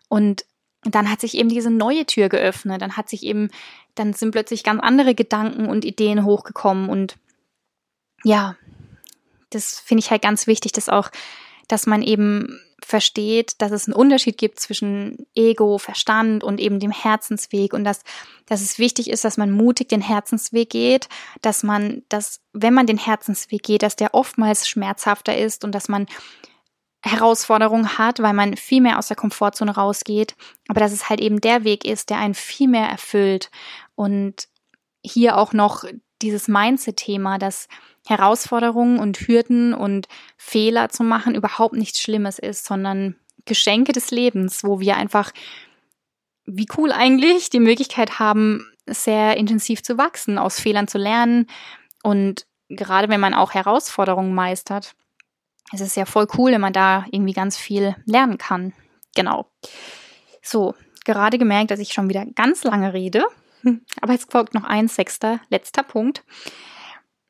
Und dann hat sich eben diese neue Tür geöffnet. Dann hat sich eben, dann sind plötzlich ganz andere Gedanken und Ideen hochgekommen. Und ja, das finde ich halt ganz wichtig, dass auch, dass man eben versteht, dass es einen Unterschied gibt zwischen Ego, Verstand und eben dem Herzensweg und dass, dass es wichtig ist, dass man mutig den Herzensweg geht, dass man, dass, wenn man den Herzensweg geht, dass der oftmals schmerzhafter ist und dass man Herausforderungen hat, weil man viel mehr aus der Komfortzone rausgeht, aber dass es halt eben der Weg ist, der einen viel mehr erfüllt. Und hier auch noch dieses Mindset-Thema, dass Herausforderungen und Hürden und Fehler zu machen überhaupt nichts Schlimmes ist, sondern Geschenke des Lebens, wo wir einfach, wie cool eigentlich, die Möglichkeit haben, sehr intensiv zu wachsen, aus Fehlern zu lernen und gerade wenn man auch Herausforderungen meistert, es ist ja voll cool, wenn man da irgendwie ganz viel lernen kann. Genau. So, gerade gemerkt, dass ich schon wieder ganz lange rede. Aber jetzt folgt noch ein sechster, letzter Punkt.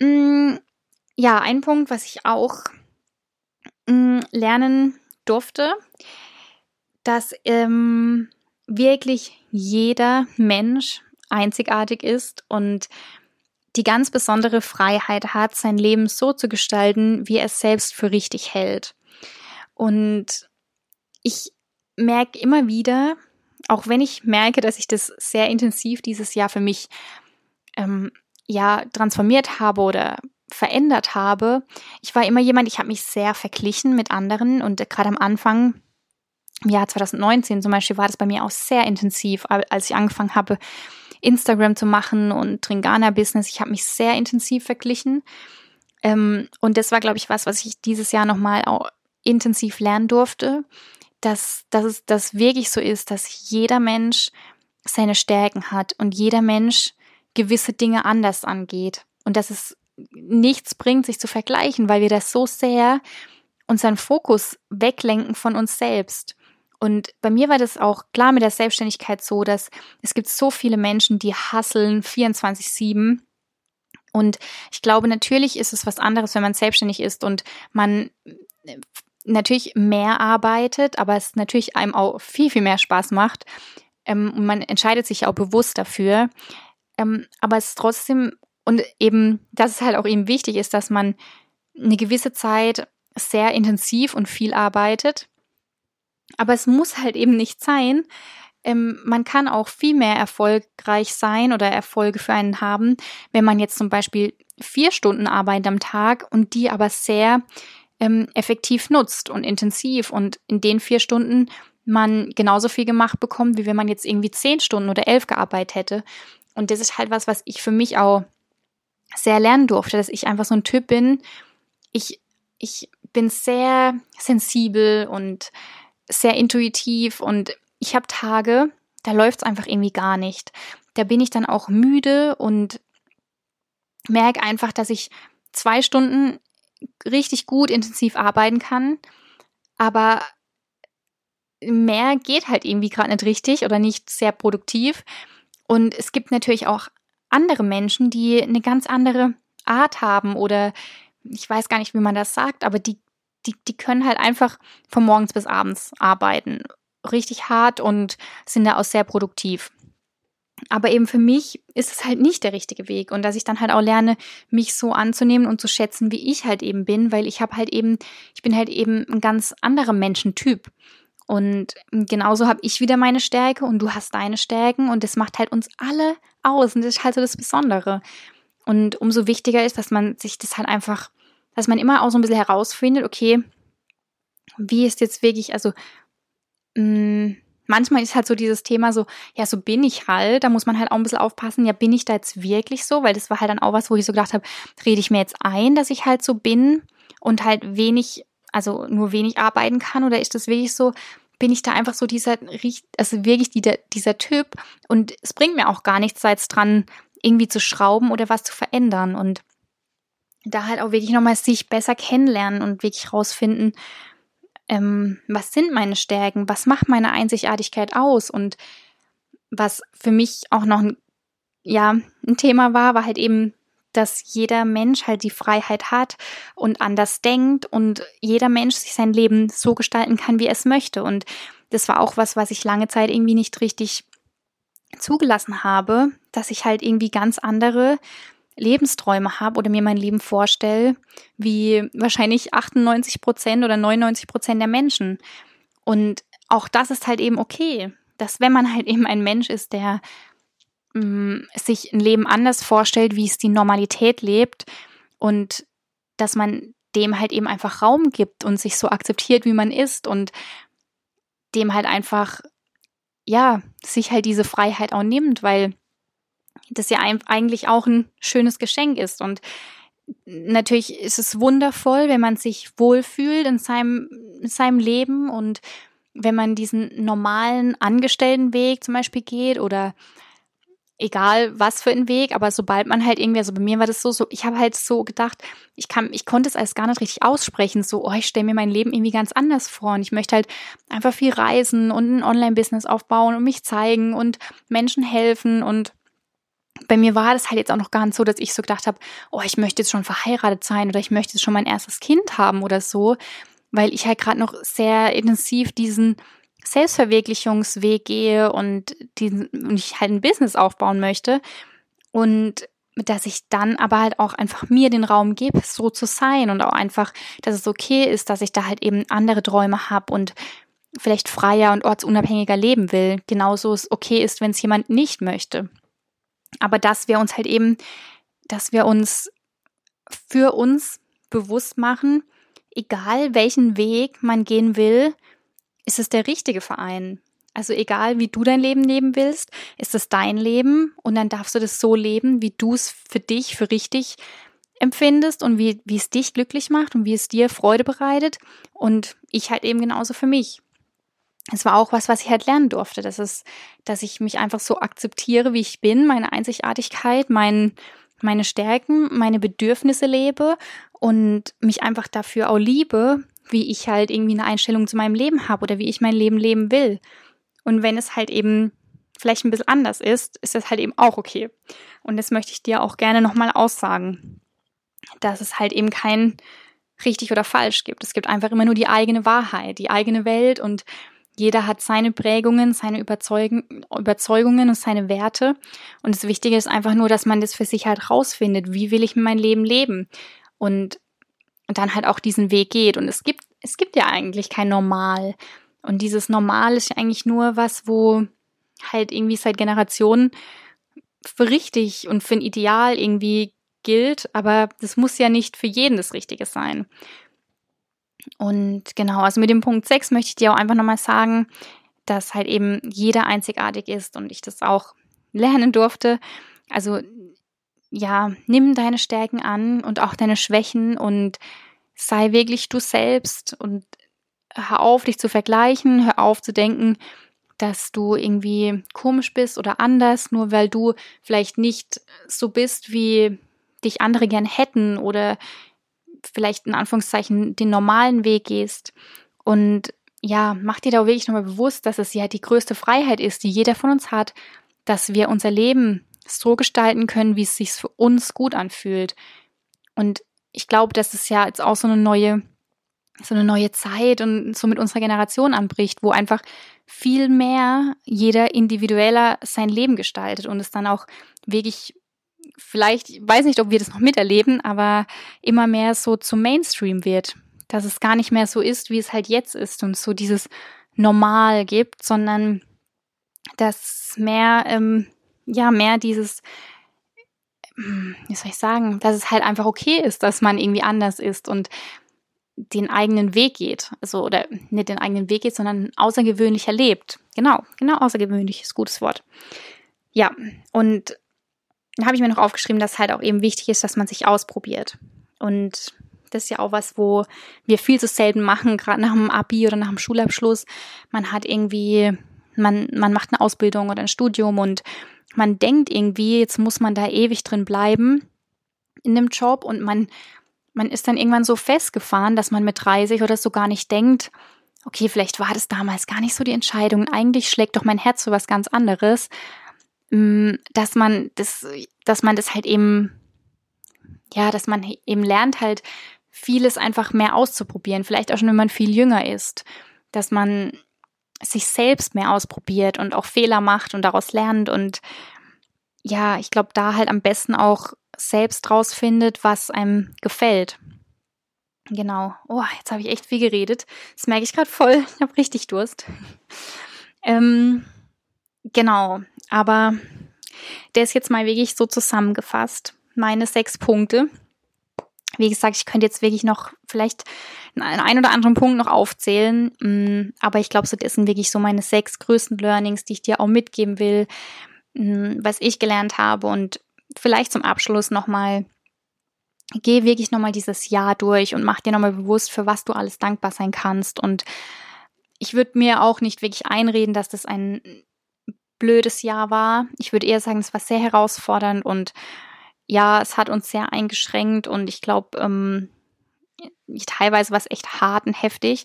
Mm, ja, ein Punkt, was ich auch mm, lernen durfte, dass ähm, wirklich jeder Mensch einzigartig ist und die ganz besondere Freiheit hat, sein Leben so zu gestalten, wie er es selbst für richtig hält. Und ich merke immer wieder, auch wenn ich merke, dass ich das sehr intensiv dieses Jahr für mich ähm, ja transformiert habe oder verändert habe. Ich war immer jemand, ich habe mich sehr verglichen mit anderen und gerade am Anfang, im Jahr 2019 zum Beispiel, war das bei mir auch sehr intensiv, als ich angefangen habe, Instagram zu machen und Tringana-Business. Ich habe mich sehr intensiv verglichen. Ähm, und das war, glaube ich, was, was ich dieses Jahr nochmal auch intensiv lernen durfte, dass, dass es das wirklich so ist, dass jeder Mensch seine Stärken hat und jeder Mensch gewisse Dinge anders angeht und dass es nichts bringt, sich zu vergleichen, weil wir das so sehr unseren Fokus weglenken von uns selbst. Und bei mir war das auch klar mit der Selbstständigkeit so, dass es gibt so viele Menschen, die hasseln 24-7. Und ich glaube, natürlich ist es was anderes, wenn man selbstständig ist und man natürlich mehr arbeitet, aber es natürlich einem auch viel, viel mehr Spaß macht. Ähm, man entscheidet sich auch bewusst dafür. Ähm, aber es ist trotzdem, und eben, dass es halt auch eben wichtig ist, dass man eine gewisse Zeit sehr intensiv und viel arbeitet. Aber es muss halt eben nicht sein. Ähm, man kann auch viel mehr erfolgreich sein oder Erfolge für einen haben, wenn man jetzt zum Beispiel vier Stunden arbeitet am Tag und die aber sehr ähm, effektiv nutzt und intensiv und in den vier Stunden man genauso viel gemacht bekommt, wie wenn man jetzt irgendwie zehn Stunden oder elf gearbeitet hätte. Und das ist halt was, was ich für mich auch sehr lernen durfte, dass ich einfach so ein Typ bin. Ich, ich bin sehr sensibel und sehr intuitiv und ich habe Tage, da läuft es einfach irgendwie gar nicht. Da bin ich dann auch müde und merke einfach, dass ich zwei Stunden richtig gut intensiv arbeiten kann, aber mehr geht halt irgendwie gerade nicht richtig oder nicht sehr produktiv. Und es gibt natürlich auch andere Menschen, die eine ganz andere Art haben oder ich weiß gar nicht, wie man das sagt, aber die, die, die können halt einfach von morgens bis abends arbeiten. Richtig hart und sind da auch sehr produktiv. Aber eben für mich ist es halt nicht der richtige Weg und dass ich dann halt auch lerne, mich so anzunehmen und zu schätzen, wie ich halt eben bin, weil ich habe halt eben, ich bin halt eben ein ganz anderer Menschentyp. Und genauso habe ich wieder meine Stärke und du hast deine Stärken und das macht halt uns alle aus und das ist halt so das Besondere. Und umso wichtiger ist, dass man sich das halt einfach, dass man immer auch so ein bisschen herausfindet, okay, wie ist jetzt wirklich, also mh, mm, manchmal ist halt so dieses Thema so, ja, so bin ich halt, da muss man halt auch ein bisschen aufpassen, ja, bin ich da jetzt wirklich so, weil das war halt dann auch was, wo ich so gedacht habe, rede ich mir jetzt ein, dass ich halt so bin und halt wenig also nur wenig arbeiten kann? Oder ist das wirklich so, bin ich da einfach so dieser, also wirklich dieser, dieser Typ? Und es bringt mir auch gar nichts, jetzt dran, irgendwie zu schrauben oder was zu verändern. Und da halt auch wirklich nochmal sich besser kennenlernen und wirklich rausfinden, ähm, was sind meine Stärken, was macht meine Einzigartigkeit aus und was für mich auch noch ein, ja, ein Thema war, war halt eben dass jeder Mensch halt die Freiheit hat und anders denkt und jeder Mensch sich sein Leben so gestalten kann, wie er es möchte. Und das war auch was, was ich lange Zeit irgendwie nicht richtig zugelassen habe, dass ich halt irgendwie ganz andere Lebensträume habe oder mir mein Leben vorstelle, wie wahrscheinlich 98 Prozent oder 99 Prozent der Menschen. Und auch das ist halt eben okay, dass wenn man halt eben ein Mensch ist, der sich ein Leben anders vorstellt, wie es die Normalität lebt und dass man dem halt eben einfach Raum gibt und sich so akzeptiert, wie man ist und dem halt einfach, ja, sich halt diese Freiheit auch nimmt, weil das ja eigentlich auch ein schönes Geschenk ist. Und natürlich ist es wundervoll, wenn man sich wohlfühlt in seinem, in seinem Leben. Und wenn man diesen normalen Angestelltenweg zum Beispiel geht oder egal was für ein Weg, aber sobald man halt irgendwie, also bei mir war das so, so ich habe halt so gedacht, ich kann, ich konnte es als gar nicht richtig aussprechen, so, oh, ich stelle mir mein Leben irgendwie ganz anders vor. Und ich möchte halt einfach viel reisen und ein Online-Business aufbauen und mich zeigen und Menschen helfen und bei mir war das halt jetzt auch noch gar nicht so, dass ich so gedacht habe, oh, ich möchte jetzt schon verheiratet sein oder ich möchte jetzt schon mein erstes Kind haben oder so, weil ich halt gerade noch sehr intensiv diesen Selbstverwirklichungsweg gehe und, diesen, und ich halt ein Business aufbauen möchte und dass ich dann aber halt auch einfach mir den Raum gebe, so zu sein und auch einfach, dass es okay ist, dass ich da halt eben andere Träume habe und vielleicht freier und ortsunabhängiger leben will. Genauso es okay ist, wenn es jemand nicht möchte. Aber dass wir uns halt eben, dass wir uns für uns bewusst machen, egal welchen Weg man gehen will, ist es der richtige Verein. Also egal, wie du dein Leben leben willst, ist es dein Leben und dann darfst du das so leben, wie du es für dich, für richtig empfindest und wie, wie es dich glücklich macht und wie es dir Freude bereitet und ich halt eben genauso für mich. Es war auch was, was ich halt lernen durfte, dass es, dass ich mich einfach so akzeptiere, wie ich bin, meine Einzigartigkeit, mein, meine Stärken, meine Bedürfnisse lebe und mich einfach dafür auch liebe, wie ich halt irgendwie eine Einstellung zu meinem Leben habe oder wie ich mein Leben leben will. Und wenn es halt eben vielleicht ein bisschen anders ist, ist das halt eben auch okay. Und das möchte ich dir auch gerne nochmal aussagen, dass es halt eben kein richtig oder falsch gibt. Es gibt einfach immer nur die eigene Wahrheit, die eigene Welt und jeder hat seine Prägungen, seine Überzeugungen und seine Werte. Und das Wichtige ist einfach nur, dass man das für sich halt rausfindet. Wie will ich mein Leben leben? Und, und dann halt auch diesen Weg geht. Und es gibt, es gibt ja eigentlich kein Normal. Und dieses Normal ist ja eigentlich nur was, wo halt irgendwie seit Generationen für richtig und für ein Ideal irgendwie gilt. Aber das muss ja nicht für jeden das Richtige sein. Und genau, also mit dem Punkt 6 möchte ich dir auch einfach nochmal sagen, dass halt eben jeder einzigartig ist und ich das auch lernen durfte. Also ja, nimm deine Stärken an und auch deine Schwächen und sei wirklich du selbst und hör auf, dich zu vergleichen, hör auf zu denken, dass du irgendwie komisch bist oder anders, nur weil du vielleicht nicht so bist, wie dich andere gern hätten oder vielleicht in Anführungszeichen den normalen Weg gehst. Und ja, mach dir da wirklich nochmal bewusst, dass es ja die größte Freiheit ist, die jeder von uns hat, dass wir unser Leben so gestalten können, wie es sich für uns gut anfühlt. Und ich glaube, dass es ja jetzt auch so eine neue, so eine neue Zeit und so mit unserer Generation anbricht, wo einfach viel mehr jeder individueller sein Leben gestaltet und es dann auch wirklich vielleicht, ich weiß nicht, ob wir das noch miterleben, aber immer mehr so zum Mainstream wird. Dass es gar nicht mehr so ist, wie es halt jetzt ist und so dieses Normal gibt, sondern dass mehr, ähm, ja, mehr dieses, wie soll ich sagen, dass es halt einfach okay ist, dass man irgendwie anders ist und den eigenen Weg geht. Also, oder nicht den eigenen Weg geht, sondern außergewöhnlich erlebt. Genau, genau, außergewöhnlich ist gutes Wort. Ja, und dann habe ich mir noch aufgeschrieben, dass halt auch eben wichtig ist, dass man sich ausprobiert. Und das ist ja auch was, wo wir viel zu selten machen, gerade nach dem Abi oder nach dem Schulabschluss. Man hat irgendwie, man, man macht eine Ausbildung oder ein Studium und man denkt irgendwie, jetzt muss man da ewig drin bleiben in dem Job und man, man ist dann irgendwann so festgefahren, dass man mit 30 oder so gar nicht denkt, okay, vielleicht war das damals gar nicht so die Entscheidung. Eigentlich schlägt doch mein Herz für was ganz anderes. Mm, dass man das, dass man das halt eben, ja, dass man eben lernt halt vieles einfach mehr auszuprobieren. Vielleicht auch schon, wenn man viel jünger ist, dass man sich selbst mehr ausprobiert und auch Fehler macht und daraus lernt und ja, ich glaube, da halt am besten auch selbst rausfindet, was einem gefällt. Genau. Oh, jetzt habe ich echt viel geredet. Das merke ich gerade voll. Ich habe richtig Durst. ähm, genau. Aber der ist jetzt mal wirklich so zusammengefasst. Meine sechs Punkte. Wie gesagt, ich könnte jetzt wirklich noch vielleicht einen ein oder anderen Punkt noch aufzählen. Mm, aber ich glaube, so das sind wirklich so meine sechs größten Learnings, die ich dir auch mitgeben will, mm, was ich gelernt habe. Und vielleicht zum Abschluss nochmal, geh wirklich nochmal dieses Jahr durch und mach dir nochmal bewusst, für was du alles dankbar sein kannst. Und ich würde mir auch nicht wirklich einreden, dass das ein blödes Jahr war. Ich würde eher sagen, es war sehr herausfordernd und ja, es hat uns sehr eingeschränkt und ich glaube, ähm, teilweise war es echt hart und heftig.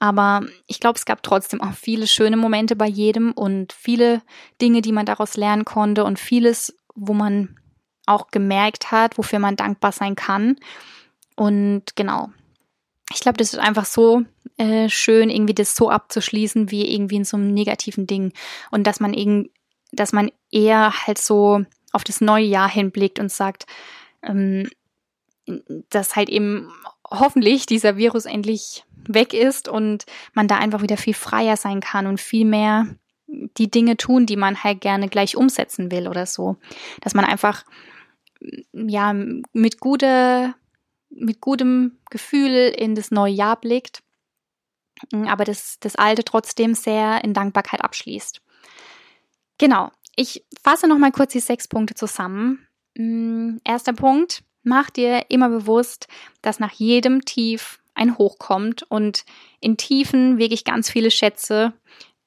Aber ich glaube, es gab trotzdem auch viele schöne Momente bei jedem und viele Dinge, die man daraus lernen konnte und vieles, wo man auch gemerkt hat, wofür man dankbar sein kann. Und genau, ich glaube, das ist einfach so äh, schön, irgendwie das so abzuschließen, wie irgendwie in so einem negativen Ding. Und dass man eben, dass man eher halt so auf das neue Jahr hinblickt und sagt, ähm, dass halt eben hoffentlich dieser Virus endlich weg ist und man da einfach wieder viel freier sein kann und viel mehr die Dinge tun, die man halt gerne gleich umsetzen will oder so. Dass man einfach ja mit guter mit gutem Gefühl in das neue Jahr blickt, mm, aber das, das alte trotzdem sehr in Dankbarkeit abschließt. Genau. Ich fasse nochmal kurz die sechs Punkte zusammen. Mm, erster Punkt. Mach dir immer bewusst, dass nach jedem Tief ein Hoch kommt und in Tiefen wirklich ganz viele Schätze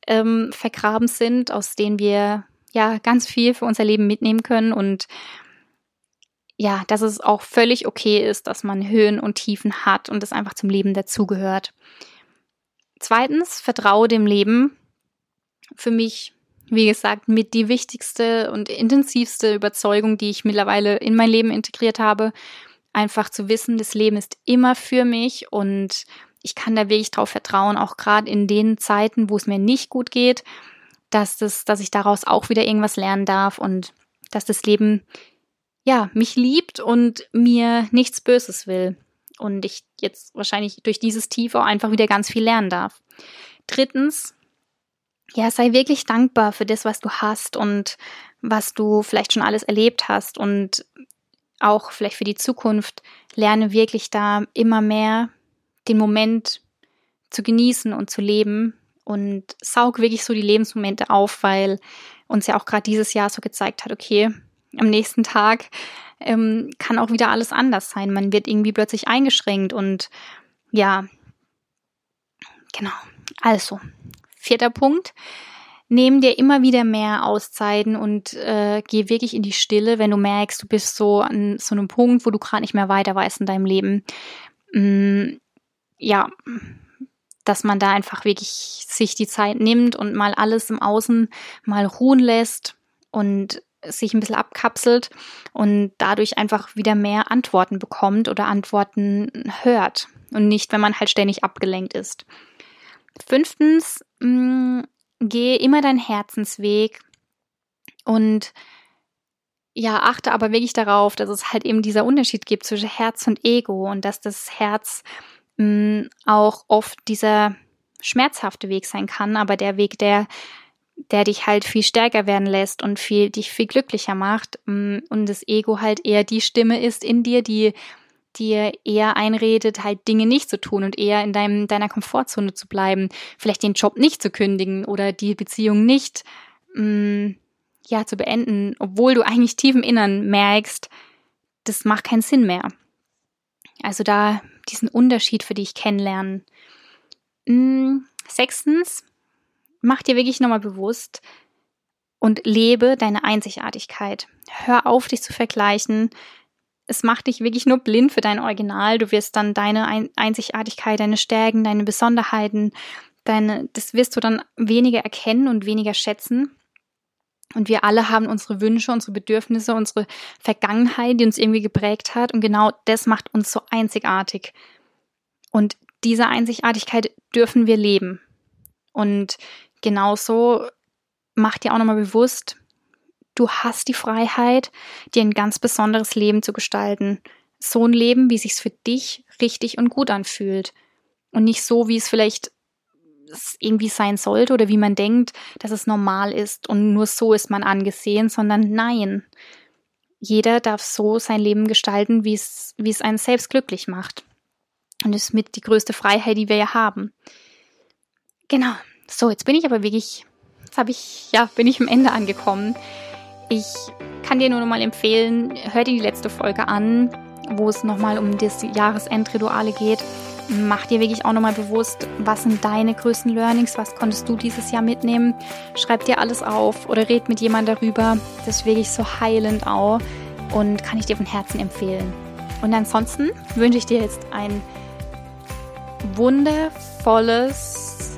ähm, vergraben sind, aus denen wir ja ganz viel für unser Leben mitnehmen können und ja, dass es auch völlig okay ist, dass man Höhen und Tiefen hat und es einfach zum Leben dazugehört. Zweitens, vertraue dem Leben. Für mich, wie gesagt, mit die wichtigste und intensivste Überzeugung, die ich mittlerweile in mein Leben integriert habe. Einfach zu wissen, das Leben ist immer für mich und ich kann da wirklich drauf vertrauen, auch gerade in den Zeiten, wo es mir nicht gut geht, dass das, dass ich daraus auch wieder irgendwas lernen darf und dass das Leben ja, mich liebt und mir nichts Böses will. Und ich jetzt wahrscheinlich durch dieses Tief auch einfach wieder ganz viel lernen darf. Drittens, ja, sei wirklich dankbar für das, was du hast und was du vielleicht schon alles erlebt hast und auch vielleicht für die Zukunft. Lerne wirklich da immer mehr den Moment zu genießen und zu leben und saug wirklich so die Lebensmomente auf, weil uns ja auch gerade dieses Jahr so gezeigt hat, okay, am nächsten Tag ähm, kann auch wieder alles anders sein. Man wird irgendwie plötzlich eingeschränkt und ja, genau. Also, vierter Punkt. Nehm dir immer wieder mehr Auszeiten und äh, geh wirklich in die Stille, wenn du merkst, du bist so an so einem Punkt, wo du gerade nicht mehr weiter weißt in deinem Leben. Mm, ja, dass man da einfach wirklich sich die Zeit nimmt und mal alles im Außen mal ruhen lässt und sich ein bisschen abkapselt und dadurch einfach wieder mehr Antworten bekommt oder Antworten hört und nicht, wenn man halt ständig abgelenkt ist. Fünftens, mh, mm, gehe immer deinen Herzensweg und ja, achte aber wirklich darauf, dass es halt eben dieser Unterschied gibt zwischen Herz und Ego und dass das Herz mh, mm, auch oft dieser schmerzhafte Weg sein kann, aber der Weg, der der dich halt viel stärker werden lässt und viel, dich viel glücklicher macht. Mm, und das Ego halt eher die Stimme ist in dir, die dir eher einredet, halt Dinge nicht zu tun und eher in deinem, deiner Komfortzone zu bleiben, vielleicht den Job nicht zu kündigen oder die Beziehung nicht mh, mm, ja zu beenden, obwohl du eigentlich tief im Innern merkst, das macht keinen Sinn mehr. Also da diesen Unterschied für dich kennenlernen. Mh, mm, sechstens, mach dir wirklich nochmal bewusst und lebe deine Einzigartigkeit. Hör auf, dich zu vergleichen. Es macht dich wirklich nur blind für dein Original. Du wirst dann deine Einzigartigkeit, deine Stärken, deine Besonderheiten, deine, das wirst du dann weniger erkennen und weniger schätzen. Und wir alle haben unsere Wünsche, unsere Bedürfnisse, unsere Vergangenheit, die uns irgendwie geprägt hat. Und genau das macht uns so einzigartig. Und diese Einzigartigkeit dürfen wir leben. Und genauso mach dir auch nochmal bewusst, du hast die Freiheit, dir ein ganz besonderes Leben zu gestalten. So ein Leben, wie sich's für dich richtig und gut anfühlt. Und nicht so, wie es vielleicht irgendwie sein sollte oder wie man denkt, dass es normal ist und nur so ist man angesehen, sondern nein. Jeder darf so sein Leben gestalten, wie es, wie es einen selbst glücklich macht. Und das ist mit die größte Freiheit, die wir ja haben. Genau. So, jetzt bin ich aber wirklich, jetzt habe ich, ja, bin ich am Ende angekommen. Ich kann dir nur noch mal empfehlen, hör dir die letzte Folge an, wo es nochmal um das Jahresendrituale geht. Mach dir wirklich auch nochmal bewusst, was sind deine größten Learnings, was konntest du dieses Jahr mitnehmen. Schreib dir alles auf oder red mit jemandem darüber. Das ist wirklich so heilend auch und kann ich dir von Herzen empfehlen. Und ansonsten wünsche ich dir jetzt ein wundervolles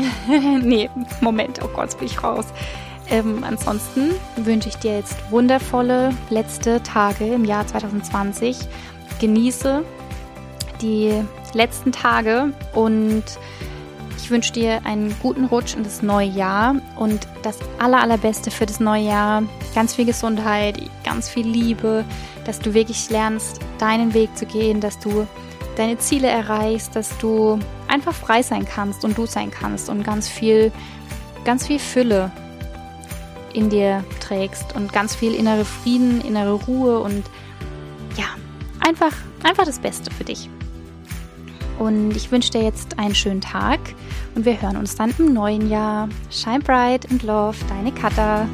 nee, Moment, oh Gott, bin ich raus. Ähm, ansonsten wünsche ich dir jetzt wundervolle letzte Tage im Jahr 2020. Genieße die letzten Tage und ich wünsche dir einen guten Rutsch in das neue Jahr und das aller, allerbeste für das neue Jahr. Ganz viel Gesundheit, ganz viel Liebe, dass du wirklich lernst, deinen Weg zu gehen, dass du deine Ziele erreichst, dass du einfach frei sein kannst und du sein kannst und ganz viel, ganz viel Fülle in dir trägst und ganz viel innere Frieden, innere Ruhe und ja, einfach, einfach das Beste für dich. Und ich wünsche dir jetzt einen schönen Tag und wir hören uns dann im neuen Jahr. Shine bright and love, deine Katha.